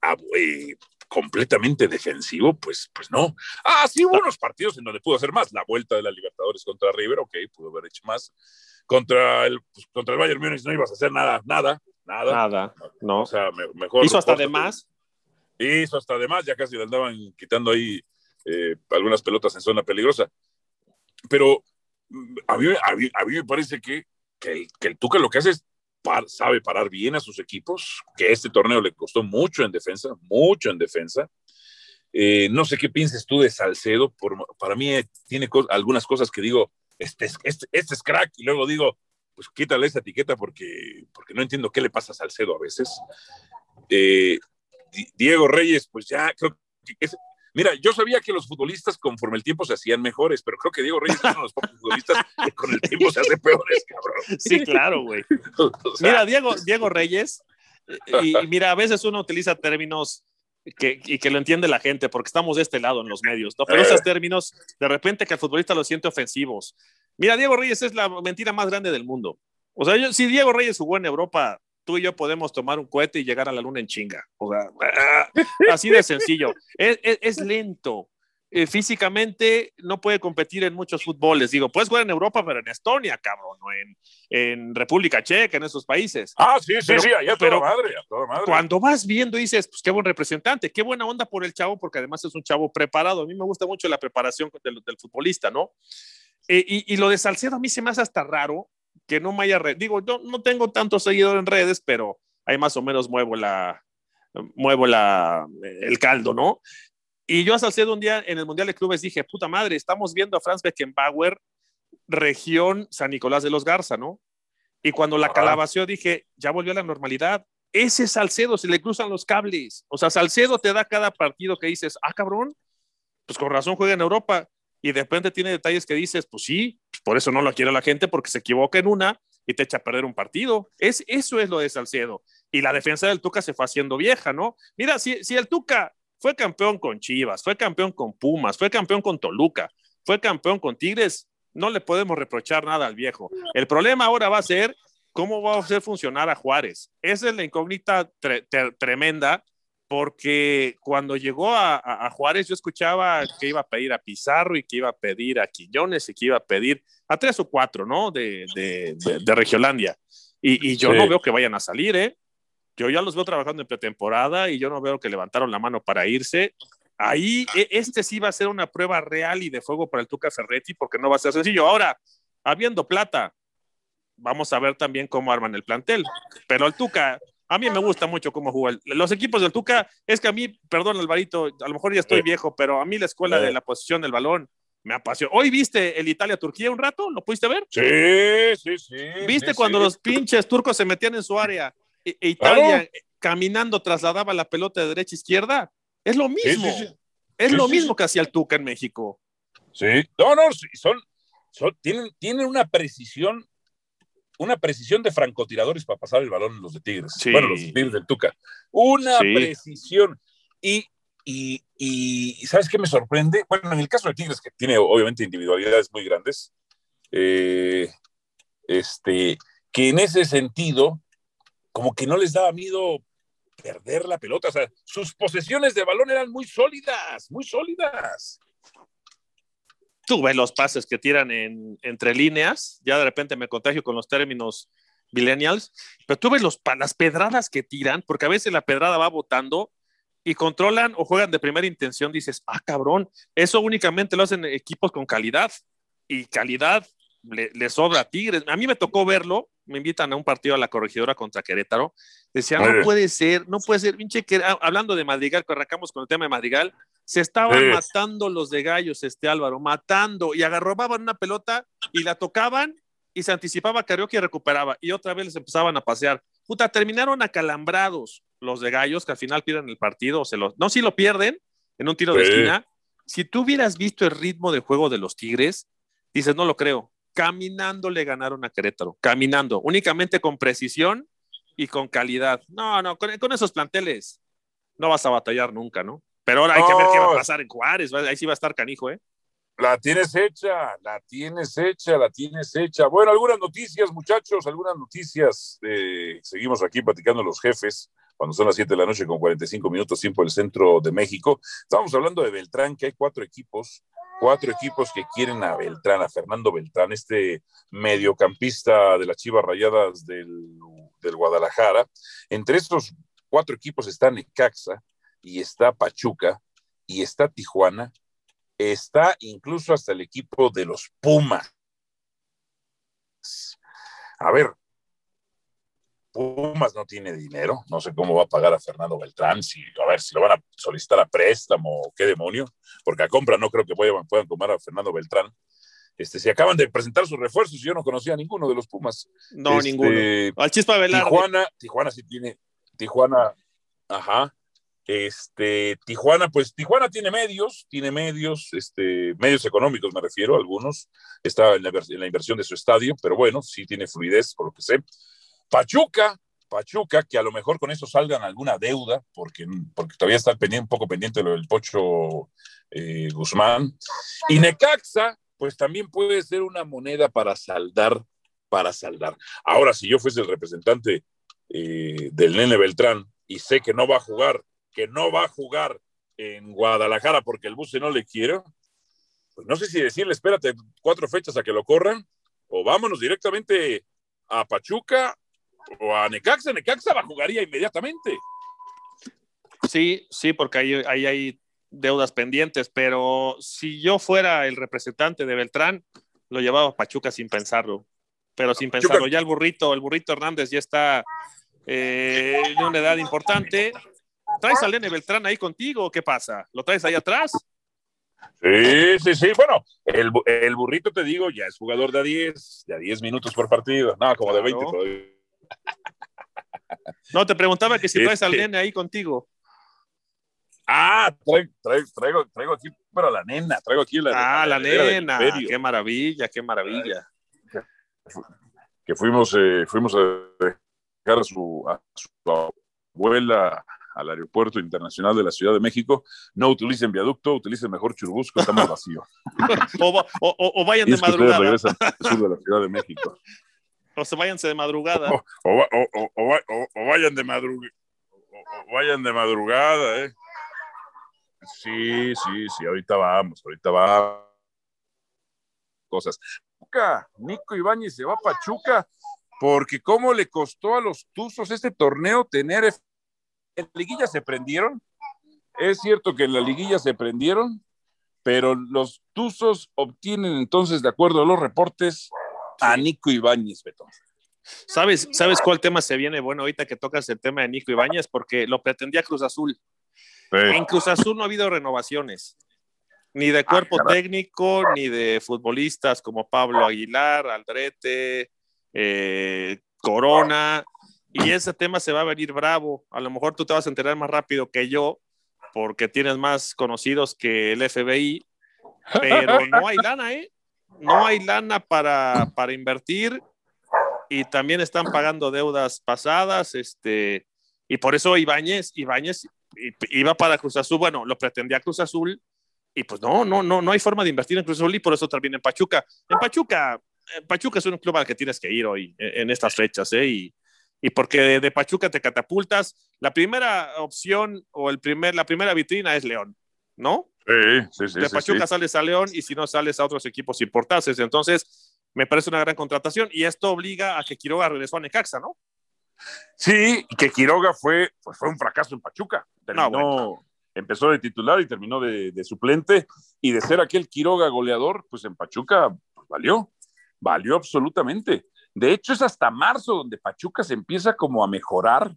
ah, eh, completamente defensivo, pues, pues no. Ah, sí hubo unos partidos en donde pudo hacer más. La vuelta de la Libertadores contra River, ok, pudo haber hecho más. Contra el, pues, contra el Bayern Múnich no ibas a hacer nada, nada, nada. Nada, no. O sea, me- mejor. Hizo hasta de más. Hizo hasta de más, ya casi le andaban quitando ahí eh, algunas pelotas en zona peligrosa. Pero mm, a mí, a mí- a mí me parece que, que, el, que el Tuca lo que hace es par- sabe parar bien a sus equipos, que este torneo le costó mucho en defensa, mucho en defensa. Eh, no sé qué pienses tú de Salcedo. para mí eh, tiene algunas cosas que digo, este es, este, este, es crack, y luego digo, pues quítale esa etiqueta porque, porque no entiendo qué le pasa a Salcedo a veces. Eh, Diego Reyes, pues ya creo que es, Mira, yo sabía que los futbolistas conforme el tiempo se hacían mejores, pero creo que Diego Reyes es uno de los pocos futbolistas que con el tiempo se hace peores, cabrón. Sí, claro, güey. mira, Diego, Diego Reyes, y, mira, a veces uno utiliza términos que, y que lo entiende la gente, porque estamos de este lado en los medios, ¿no? Pero esos eh. términos, de repente que el futbolista los siente ofensivos. Mira, Diego Reyes es la mentira más grande del mundo. O sea, yo, si Diego Reyes jugó en Europa, tú y yo podemos tomar un cohete y llegar a la luna en chinga. O sea, así de sencillo. Es, es, lento. Eh, físicamente no puede competir en muchos fútboles. Digo, puedes jugar en Europa, pero en Estonia, cabrón, o en, en República Checa, en esos países. Ah, sí, sí, sí, allá pero, madre, madre. Cuando vas viendo dices, pues qué buen representante, qué buena onda por el chavo, porque además es un chavo preparado. A mí me gusta mucho la preparación del, del futbolista, ¿no? Eh, y, y, lo de Salcedo a mí se me hace hasta raro, que no me haya, digo, yo no tengo tanto seguidor en redes, pero ahí más o menos muevo la, muevo la, el caldo, ¿no? Y yo a Salcedo un día en el Mundial de Clubes dije, puta madre, estamos viendo a Franz Beckenbauer, región San Nicolás de los Garza, ¿no? Y cuando la calabació dije, ya volvió a la normalidad. Ese Salcedo, se le cruzan los cables. O sea, Salcedo te da cada partido que dices, ah, cabrón, pues con razón juega en Europa y de repente tiene detalles que dices, pues sí, por eso no lo quiere la gente porque se equivoca en una y te echa a perder un partido. Es, eso es lo de Salcedo. Y la defensa del Tuca se fue haciendo vieja, ¿no? Mira, si, si el Tuca fue campeón con Chivas, fue campeón con Pumas, fue campeón con Toluca, fue campeón con Tigres, no le podemos reprochar nada al viejo. El problema ahora va a ser cómo va a hacer funcionar a Juárez. Esa es la incógnita tremenda porque cuando llegó a, Juárez yo escuchaba que iba a pedir a Pizarro y que iba a pedir a Quiñones y que iba a pedir a tres o cuatro, ¿no? De, de, de, Regiolandia. Y, yo no veo que vayan a salir, ¿eh? Yo ya los veo trabajando en pretemporada y yo no veo que levantaron la mano para irse. Ahí, e, este sí va a ser una prueba real y de fuego para el Tuca Ferretti porque no va a ser sencillo. Ahora, habiendo plata, vamos a ver también cómo arman el plantel. Pero el Tuca a mí me gusta mucho cómo juega. Los equipos del Tuca, es que a mí, perdón, Alvarito, a lo mejor ya estoy viejo, pero a mí la escuela de la posición del balón me apasiona. Hoy viste el Italia-Turquía un rato, ¿lo pudiste ver? Sí, sí, sí. ¿Viste cuando los pinches turcos se metían en su área e, Italia caminando trasladaba la pelota de derecha a izquierda? Es lo mismo. es lo mismo que hacía el Tuca en México. Sí, no, no, son, son tienen, tienen una precisión una precisión de francotiradores para pasar el balón los de Tigres. Bueno, los Tigres del Tuca. Una precisión. Y, y, ¿sabes qué me sorprende? Bueno, en el caso de Tigres, que tiene obviamente individualidades muy grandes, eh, este, que en ese sentido, como que no les daba miedo perder la pelota. O sea, sus posesiones de balón eran muy sólidas, muy sólidas tú ves los pases que tiran en, entre líneas, ya de repente me contagio con los términos millennials, pero tú ves las pedradas que tiran, porque a veces la pedrada va botando y controlan o juegan de primera intención, dices, ah, cabrón, eso únicamente lo hacen equipos con calidad y calidad le, sobra a Tigres. A mí me tocó verlo, me invitan a un partido a la corregidora contra Querétaro, decía, no puede ser, no puede ser, pinche, que, hablando de Madrigal, que arrancamos con el tema de Madrigal, se estaban matando los de gallos, este Álvaro, matando, y agarrobaban una pelota y la tocaban y se anticipaba Carioca y recuperaba, y otra vez les empezaban a pasear. Puta, terminaron acalambrados los de gallos, que al final pierden el partido, se los, no, si lo pierden en un tiro de esquina. Si tú hubieras visto el ritmo de juego de los Tigres, dices, no lo creo. Caminando le ganaron a Querétaro, caminando, únicamente con precisión y con calidad. No, no, con, con esos planteles no vas a batallar nunca, ¿no? Pero ahora hay que ver qué va a pasar en Juárez. Ahí sí va a estar canijo, ¿eh? La tienes hecha, la tienes hecha, la tienes hecha. Bueno, algunas noticias, muchachos, algunas noticias. Eh, seguimos aquí platicando los jefes cuando son las 7 de la noche con 45 minutos tiempo del centro de México. Estamos hablando de Beltrán, que hay cuatro equipos, cuatro equipos que quieren a Beltrán, a Fernando Beltrán, este mediocampista de las Chivas Rayadas del, Guadalajara. Entre estos cuatro equipos está Necaxa, y está Pachuca y está Tijuana, está incluso hasta el equipo de los Pumas. A ver, Pumas no tiene dinero, no sé cómo va a pagar a Fernando Beltrán, si, a ver si lo van a solicitar a préstamo o qué demonio, porque a compra no creo que puedan, puedan comprar a Fernando Beltrán. Este, si acaban de presentar sus refuerzos, yo no conocía a ninguno de los Pumas. No, Este, ninguno. Al Chispa Velarde. Tijuana, Tijuana sí tiene, Tijuana, ajá. Este, Tijuana, pues Tijuana tiene medios, tiene medios, este, medios económicos me refiero, algunos, está en la, en la inversión de su estadio, pero bueno, sí tiene fluidez, por lo que sé. Pachuca, Pachuca, que a lo mejor con eso salgan alguna deuda, porque, porque todavía está pendiente, un poco pendiente lo del Pocho eh, Guzmán. Y Necaxa, pues también puede ser una moneda para saldar, para saldar. Ahora, si yo fuese el representante eh, del Nene Beltrán y sé que no va a jugar, que no va a jugar en Guadalajara porque el buce no le quiere, pues no sé si decirle, espérate cuatro fechas a que lo corran, o vámonos directamente a Pachuca o a Necaxa. Necaxa la jugaría inmediatamente. Sí, sí, porque ahí, ahí hay deudas pendientes, pero si yo fuera el representante de Beltrán, lo llevaba a Pachuca sin pensarlo. Pero sin Pachuca. pensarlo, ya el burrito, el burrito Hernández ya está eh, de una edad importante. ¿Traes al Nene Beltrán ahí contigo? ¿Qué pasa? ¿Lo traes ahí atrás? Sí, sí, sí. Bueno, el, el burrito, te digo, ya es jugador de a 10, de a 10 minutos por partido. No, como de Claro. 20 todavía. No, te preguntaba que si traes al Este- Nene ahí contigo. Ah, traigo, traigo, traigo, aquí, pero la nena, traigo aquí la, Ah, la nena. Qué maravilla, qué maravilla. que fuimos, eh, fuimos a dejar a su, a su abuela al aeropuerto internacional de la Ciudad de México. No utilicen viaducto, utilicen mejor Churubusco, está más vacío. O, va- o- o- o vayan Y de es que ustedes madrugada. regresan al sur de la Ciudad de México. O se váyanse de madrugada. O, o va- o- o- va- vayan de madrugada. Vayan de madrugada, ¿eh? Sí, sí, sí, ahorita vamos, ahorita vamos. Cosas. Nico Ibáñez se va a Pachuca, porque cómo le costó a los Tuzos este torneo tener. En la liguilla se prendieron. Es cierto que en la liguilla se prendieron, pero los Tuzos obtienen entonces, de acuerdo a los reportes, a Nico Ibáñez, Beto. ¿Sabes, ¿Sabes cuál tema se viene? Bueno, ahorita que tocas el tema de Nico Ibáñez, porque lo pretendía Cruz Azul. En Cruz Azul no ha habido renovaciones, ni de cuerpo caray. técnico, ni de futbolistas como Pablo Aguilar, Aldrete, eh, Corona, y ese tema se va a venir bravo. A lo mejor tú te vas a enterar más rápido que yo, porque tienes más conocidos que el FBI, pero no hay lana, ¿eh? No hay lana para, para invertir y también están pagando deudas pasadas, este, y por eso Ibáñez, Ibáñez iba para Cruz Azul, bueno, lo pretendía Cruz Azul, y pues no, no, no, no hay forma de invertir en Cruz Azul y por eso también en Pachuca. En Pachuca, en Pachuca es un club al que tienes que ir hoy, en, en estas fechas, ¿eh? Y, y porque de, de Pachuca te catapultas, la primera opción o el primer, la primera vitrina es León, ¿no? Sí, sí, de Pachuca sales a León y si no sales a otros equipos importantes. Entonces, me parece una gran contratación y esto obliga a que Quiroga regresó a Necaxa, ¿no? Sí, que Quiroga fue, pues fue un fracaso en Pachuca. Terminó, No, empezó de titular y terminó de, de suplente. Y de ser aquel Quiroga goleador, pues en Pachuca pues, valió, valió absolutamente. De hecho, es hasta marzo donde Pachuca se empieza como a mejorar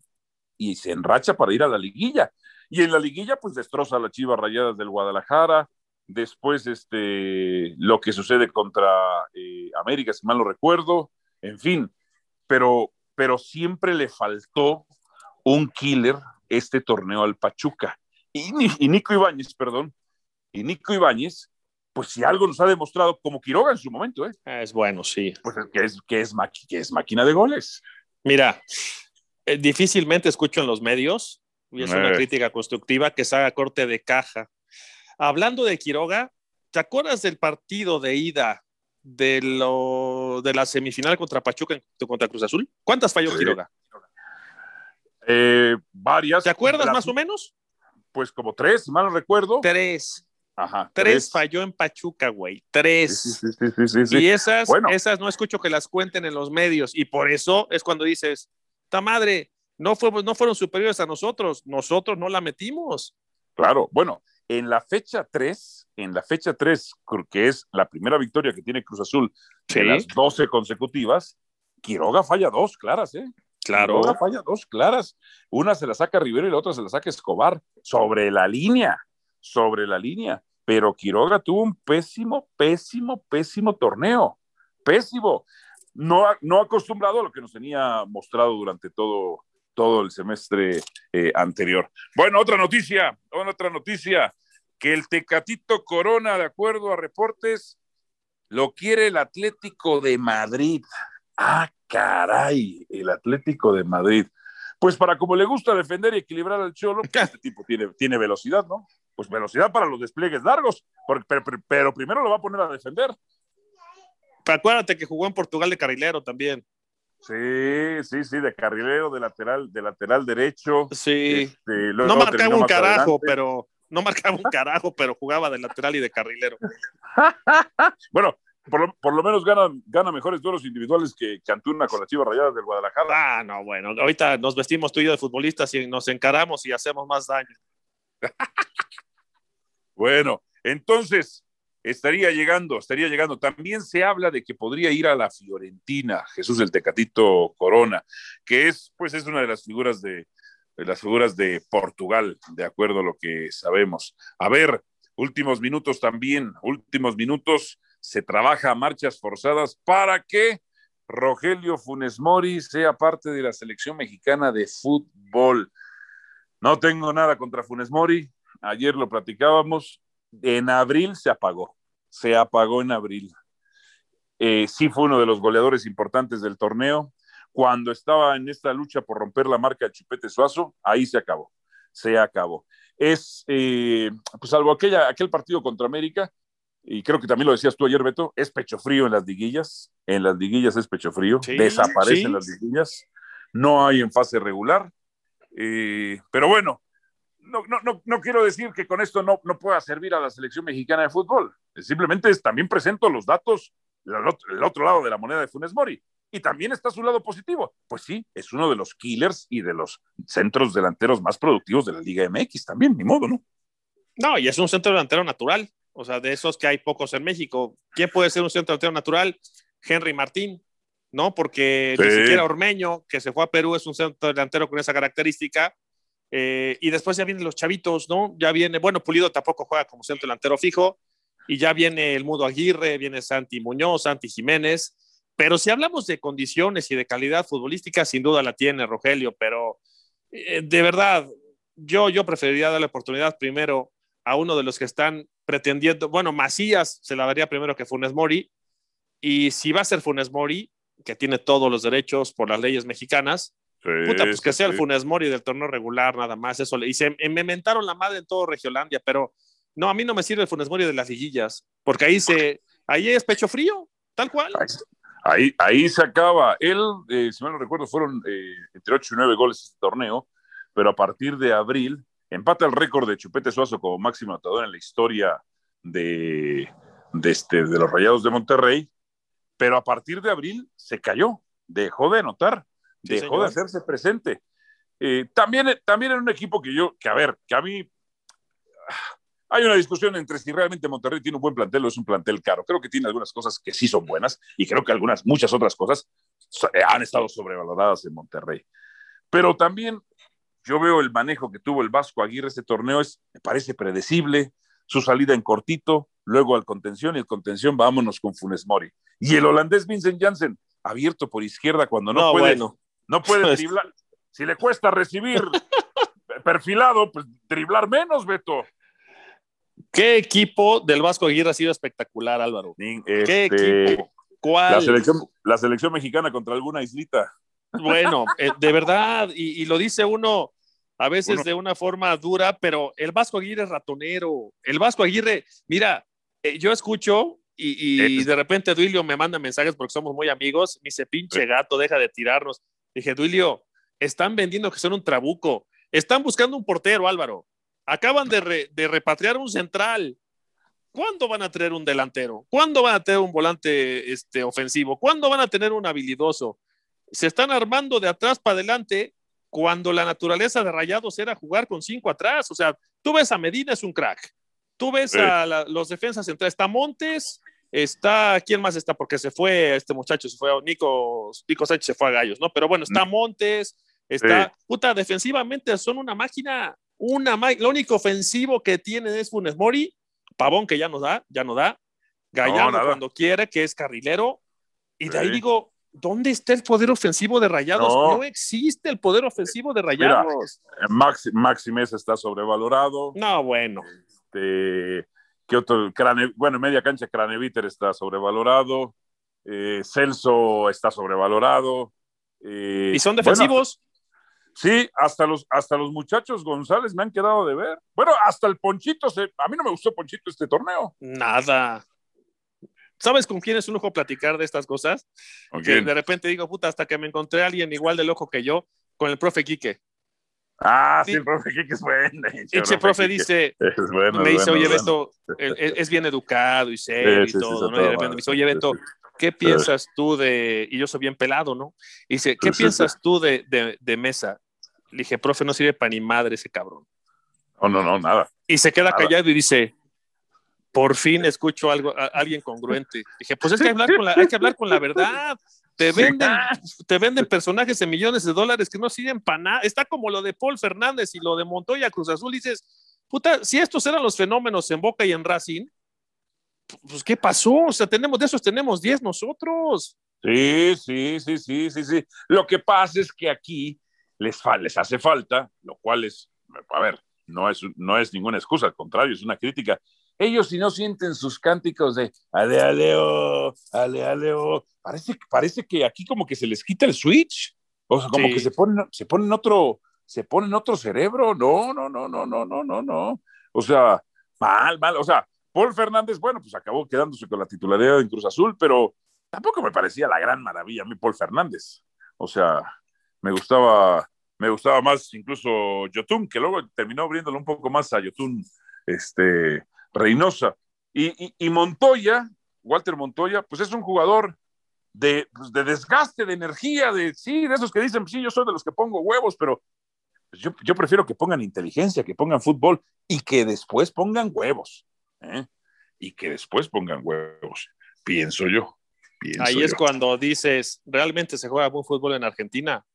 y se enracha para ir a la liguilla. Y en la liguilla, pues destroza a las Chivas Rayadas del Guadalajara. Después, este, lo que sucede contra eh, América, si mal no recuerdo. En fin, pero, pero siempre le faltó un killer este torneo al Pachuca. Y, y Nico Ibáñez, perdón, y Nico Ibáñez, pues si algo nos ha demostrado, como Quiroga en su momento, ¿eh? es bueno, sí. pues que es, que, es maqui- que es máquina de goles. Mira, eh, difícilmente escucho en los medios, y es una crítica constructiva, que se haga corte de caja. Hablando de Quiroga, ¿te acuerdas del partido de ida de, lo, de la semifinal contra Pachuca contra Cruz Azul? ¿Cuántas falló Sí. Quiroga? Eh, varias. ¿Te acuerdas más o menos? Pues como tres, si mal no recuerdo. Tres. Ajá. Tres falló en Pachuca, güey. Tres. Sí, sí, sí. Y esas, Bueno. esas no escucho que las cuenten en los medios. Y por eso es cuando dices, ta madre, no, no fueron superiores a nosotros, nosotros no la metimos. Claro, bueno, en la fecha 3, en la fecha 3, que es la primera victoria que tiene Cruz Azul de Sí. las 12 consecutivas, Quiroga falla dos, claras, ¿eh? Claro. Quiroga falla dos claras. Una se la saca Rivero y la otra se la saca Escobar. Sobre la línea. Sobre la línea. Pero Quiroga tuvo un pésimo, pésimo, pésimo torneo. Pésimo. No, no acostumbrado a lo que nos tenía mostrado durante todo, todo el semestre eh, anterior. Bueno, otra noticia, otra noticia, que el Tecatito Corona, de acuerdo a reportes, lo quiere el Atlético de Madrid. Ah, caray, el Atlético de Madrid. Pues para como le gusta defender y equilibrar al Cholo, pues este tipo tiene, tiene velocidad, ¿no? Pues velocidad para los despliegues largos, porque, pero, pero primero lo va a poner a defender. Pero acuérdate que jugó en Portugal de carrilero también. Sí, sí, sí, de carrilero, de lateral, de lateral derecho. Sí. Este, luego no marcaba un carajo, adelante. pero no marcaba un carajo, pero jugaba de lateral y de carrilero. Bueno, por lo, por lo menos gana, gana mejores duelos individuales que, que Antuna con las Chivas Rayadas del Guadalajara. Ah, no, bueno, ahorita nos vestimos tú y yo de futbolistas y nos encaramos y hacemos más daño. Bueno, entonces estaría llegando, estaría llegando. También se habla de que podría ir a la Fiorentina, Jesús el Tecatito Corona, que es, pues, es una de las figuras de, de las figuras de Portugal, de acuerdo a lo que sabemos. A ver, últimos minutos también, últimos minutos, se trabaja a marchas forzadas para que Rogelio Funes Mori sea parte de la selección mexicana de fútbol. No tengo nada contra Funes Mori, ayer lo platicábamos, en abril se apagó, se apagó en abril. Eh, sí fue uno de los goleadores importantes del torneo. Cuando estaba en esta lucha por romper la marca de Chupete Suazo, ahí se acabó, se acabó. Es, eh, pues salvo aquella, aquel partido contra América, y creo que también lo decías tú ayer, Beto, es pecho frío en las liguillas, en las liguillas es pecho frío, Sí, desaparece sí. en las liguillas, no hay en fase regular, eh, pero bueno, no, no, no, no, quiero decir que con esto no, no pueda servir a la selección mexicana de fútbol. Simplemente es, también presento los datos, el otro, lado de la moneda de Funes Mori. Y también está su lado positivo. Pues sí, es uno de los killers y de los centros delanteros más productivos de la Liga MX también, ni modo, ¿no? No, y es un centro delantero natural. O sea, de esos que hay pocos en México. ¿Quién puede ser un centro delantero natural? Henry Martín, ¿no? Porque Sí. ni siquiera Ormeño, que se fue a Perú, es un centro delantero con esa característica. Eh, y después ya vienen los chavitos, ¿no? Ya viene, bueno, Pulido tampoco juega como centro delantero fijo. Y ya viene el Mudo Aguirre, viene Santi Muñoz, Santi Jiménez. Pero si hablamos de condiciones y de calidad futbolística, sin duda la tiene Rogelio. Pero eh, de verdad, yo, yo preferiría darle oportunidad primero a uno de los que están pretendiendo, bueno, Macías se la daría primero que Funes Mori, y si va a ser Funes Mori, que tiene todos los derechos por las leyes mexicanas, Sí, puta, pues que sí, sea el. Funes Mori del torneo regular, nada más, eso le, y se me mentaron la madre en todo Regiolandia, pero no, a mí no me sirve el Funes Mori de las liguillas, porque ahí se, ahí es pecho frío, tal cual. Ahí, ahí se acaba. Él, eh, si mal no recuerdo, fueron eh, entre 8 y 9 goles este torneo, pero a partir de abril empata el récord de Chupete Suazo como máximo anotador en la historia de, de, este, de los Rayados de Monterrey, pero a partir de abril se cayó, dejó de anotar, Sí, dejó señor. de hacerse presente. Eh, también, también en un equipo que yo, que a ver, que a mí hay una discusión entre si realmente Monterrey tiene un buen plantel o es un plantel caro. Creo que tiene algunas cosas que sí son buenas y creo que algunas, muchas otras cosas eh, han estado sobrevaloradas en Monterrey. Pero también yo veo el manejo que tuvo el Vasco Aguirre este torneo, es, me parece predecible, su salida en cortito, luego al contención y el contención vámonos con Funes Mori. Y el holandés Vincent Janssen, abierto por izquierda cuando no, No, puede, bueno. No puede driblar. Si le cuesta recibir perfilado, pues driblar menos, Beto. ¿Qué equipo del Vasco Aguirre ha sido espectacular, Álvaro? ¿Qué ¿Qué equipo? ¿Cuál? La selección, la selección mexicana contra alguna islita. Bueno, eh, de verdad, y, y lo dice uno a veces de una forma dura, pero el Vasco Aguirre es ratonero. El Vasco Aguirre, mira, eh, yo escucho y, y Es- de repente Duilio me manda mensajes porque somos muy amigos. Me dice, pinche gato, deja de tirarnos. Dije, Duilio, están vendiendo que son un trabuco. Están buscando un portero, Álvaro. Acaban de, re- de repatriar un central. ¿Cuándo van a tener un delantero? ¿Cuándo van a tener un volante este, ofensivo? ¿Cuándo van a tener un habilidoso? Se están armando de atrás para adelante cuando la naturaleza de Rayados era jugar con cinco atrás. O sea, tú ves a Medina es un crack. Tú ves Sí. a la- los defensas centrales. Está Montes, Está, ¿quién más está? Porque se fue este muchacho, se fue a Nico, Nico Sánchez se fue a Gallos, ¿no? Pero bueno, está Montes, está, puta, defensivamente son una máquina, una máquina. Lo único ofensivo que tiene es Funes Mori, Pavón que ya nos da, ya no da, Gallardo cuando quiere, que es carrilero, y de ahí digo, ¿dónde está el poder ofensivo de Rayados? No, existe el poder ofensivo de Rayados. Mira, está sobrevalorado. No, bueno. Este, ¿qué otro? bueno, media cancha Craneviter está sobrevalorado. Eh, Celso está sobrevalorado. Eh, ¿Y son defensivos? sí, hasta los, hasta los muchachos González me han quedado de ver. Bueno, hasta el Ponchito, se, a mí no me gustó Ponchito este torneo. Nada. ¿Sabes con quién es un lujo platicar de estas cosas? Que de repente digo, puta, hasta que me encontré a alguien igual de loco que yo, con el profe Quique. Ah, sí, el profe Quique es bueno. Ese profe dice, me dice, oye, Beto, es, bien educado y serio y todo, ¿no? Y de repente me dice, oye, Beto, ¿qué piensas tú de, y yo soy bien pelado, ¿no? Y dice, ¿qué piensas tú de, de, de, Mesa? Le dije, profe, no sirve para ni madre ese cabrón. No, no, no, nada. Y se queda callado y dice, por fin escucho algo, a, alguien congruente. Dije, pues es que, hablar con la, hay que hablar con la verdad. Te venden, te venden personajes de millones de dólares que no sirven para nada. Está como lo de Paul Fernández y lo de Montoya Cruz Azul. Dices, puta, si estos eran los fenómenos en Boca y en Racing, pues ¿qué pasó? O sea, tenemos, de esos tenemos 10 nosotros. Sí, sí, sí, sí, sí, sí. Lo que pasa es que aquí les, les hace falta, lo cual es, a ver, no es, no es ninguna excusa, al contrario, es una crítica ellos si no sienten sus cánticos de ale aleo, ale aleo, parece, parece que aquí como que se les quita el switch, o sea, como que se ponen, se ponen otro, se ponen otro cerebro, no, no, no, no, no, no, no, no, o sea, mal, mal, o sea, Paul Fernández, bueno, pues acabó quedándose con la titularidad en Cruz Azul, pero tampoco me parecía la gran maravilla a mí Paul Fernández, o sea, me gustaba, me gustaba más incluso Yotun, que luego terminó abriéndolo un poco más a Yotun, este, Reynosa. Y, Montoya, Walter Montoya, pues es un jugador de, pues, de, desgaste, de energía, de sí, de esos que dicen, sí, yo soy de los que pongo huevos, pero pues, yo, yo, prefiero que pongan inteligencia, que pongan fútbol y que después pongan huevos. ¿eh? Y que después pongan huevos, pienso yo. Ahí es cuando dices, ¿realmente se juega buen fútbol en Argentina?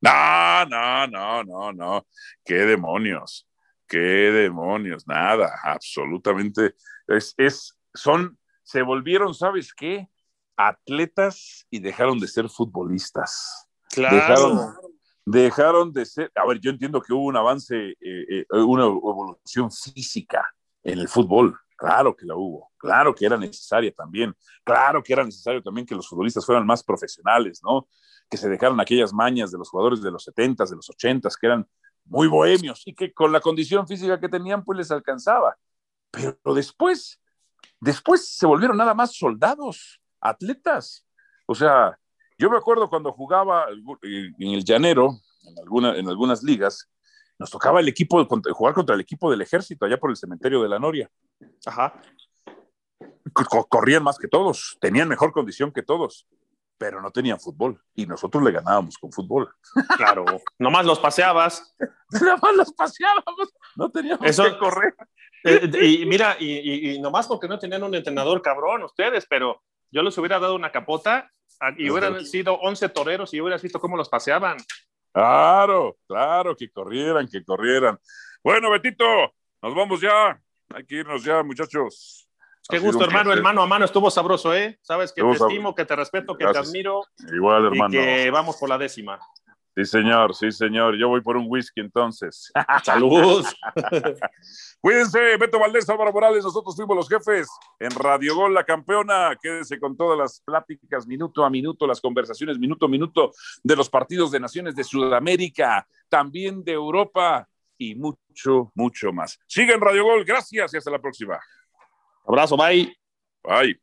No, no, no, no, no. ¿Qué demonios? Qué demonios, nada, absolutamente. Es, es, son, se volvieron, ¿sabes qué? Atletas y dejaron de ser futbolistas. Claro. Dejaron, dejaron de ser, a ver, yo entiendo que hubo un avance, eh, eh, una evolución física en el fútbol, claro que la hubo, claro que era necesaria también, claro que era necesario también que los futbolistas fueran más profesionales, ¿no? Que se dejaran aquellas mañas de los jugadores de los 70s, de los 80s, que eran muy bohemios y que con la condición física que tenían pues les alcanzaba. Pero después, después se volvieron nada más soldados, atletas. O sea, yo me acuerdo cuando jugaba en el llanero, en, alguna, en algunas ligas, nos tocaba el equipo, jugar contra el equipo del ejército allá por el cementerio de la Noria. Ajá. Corrían más que todos, tenían mejor condición que todos pero no tenían fútbol y nosotros le ganábamos con fútbol. Claro, nomás los paseabas. nomás los paseábamos, no teníamos Eso, que correr. Eh, y mira, y, y, nomás porque no tenían un entrenador cabrón ustedes, pero yo les hubiera dado una capota y hubieran sido 11 toreros y hubieras visto cómo los paseaban. Claro, claro, que corrieran, que corrieran. Bueno, Betito, nos vamos ya. Hay que irnos ya, muchachos. Qué gusto, hermano. El mano a mano estuvo sabroso, ¿eh? Sabes que te estimo, que te respeto, que te admiro. Igual, hermano. Y que vamos por la décima. Sí, señor, sí, señor. Yo voy por un whisky entonces. Salud. Cuídense, Beto Valdés, Álvaro Morales, nosotros fuimos los jefes en Radio Gol, la campeona. Quédense con todas las pláticas minuto a minuto, las conversaciones minuto a minuto de los partidos de naciones de Sudamérica, también de Europa y mucho, mucho más. Sigan Radio Gol, gracias y hasta la próxima. Abrazo, bye. Bye.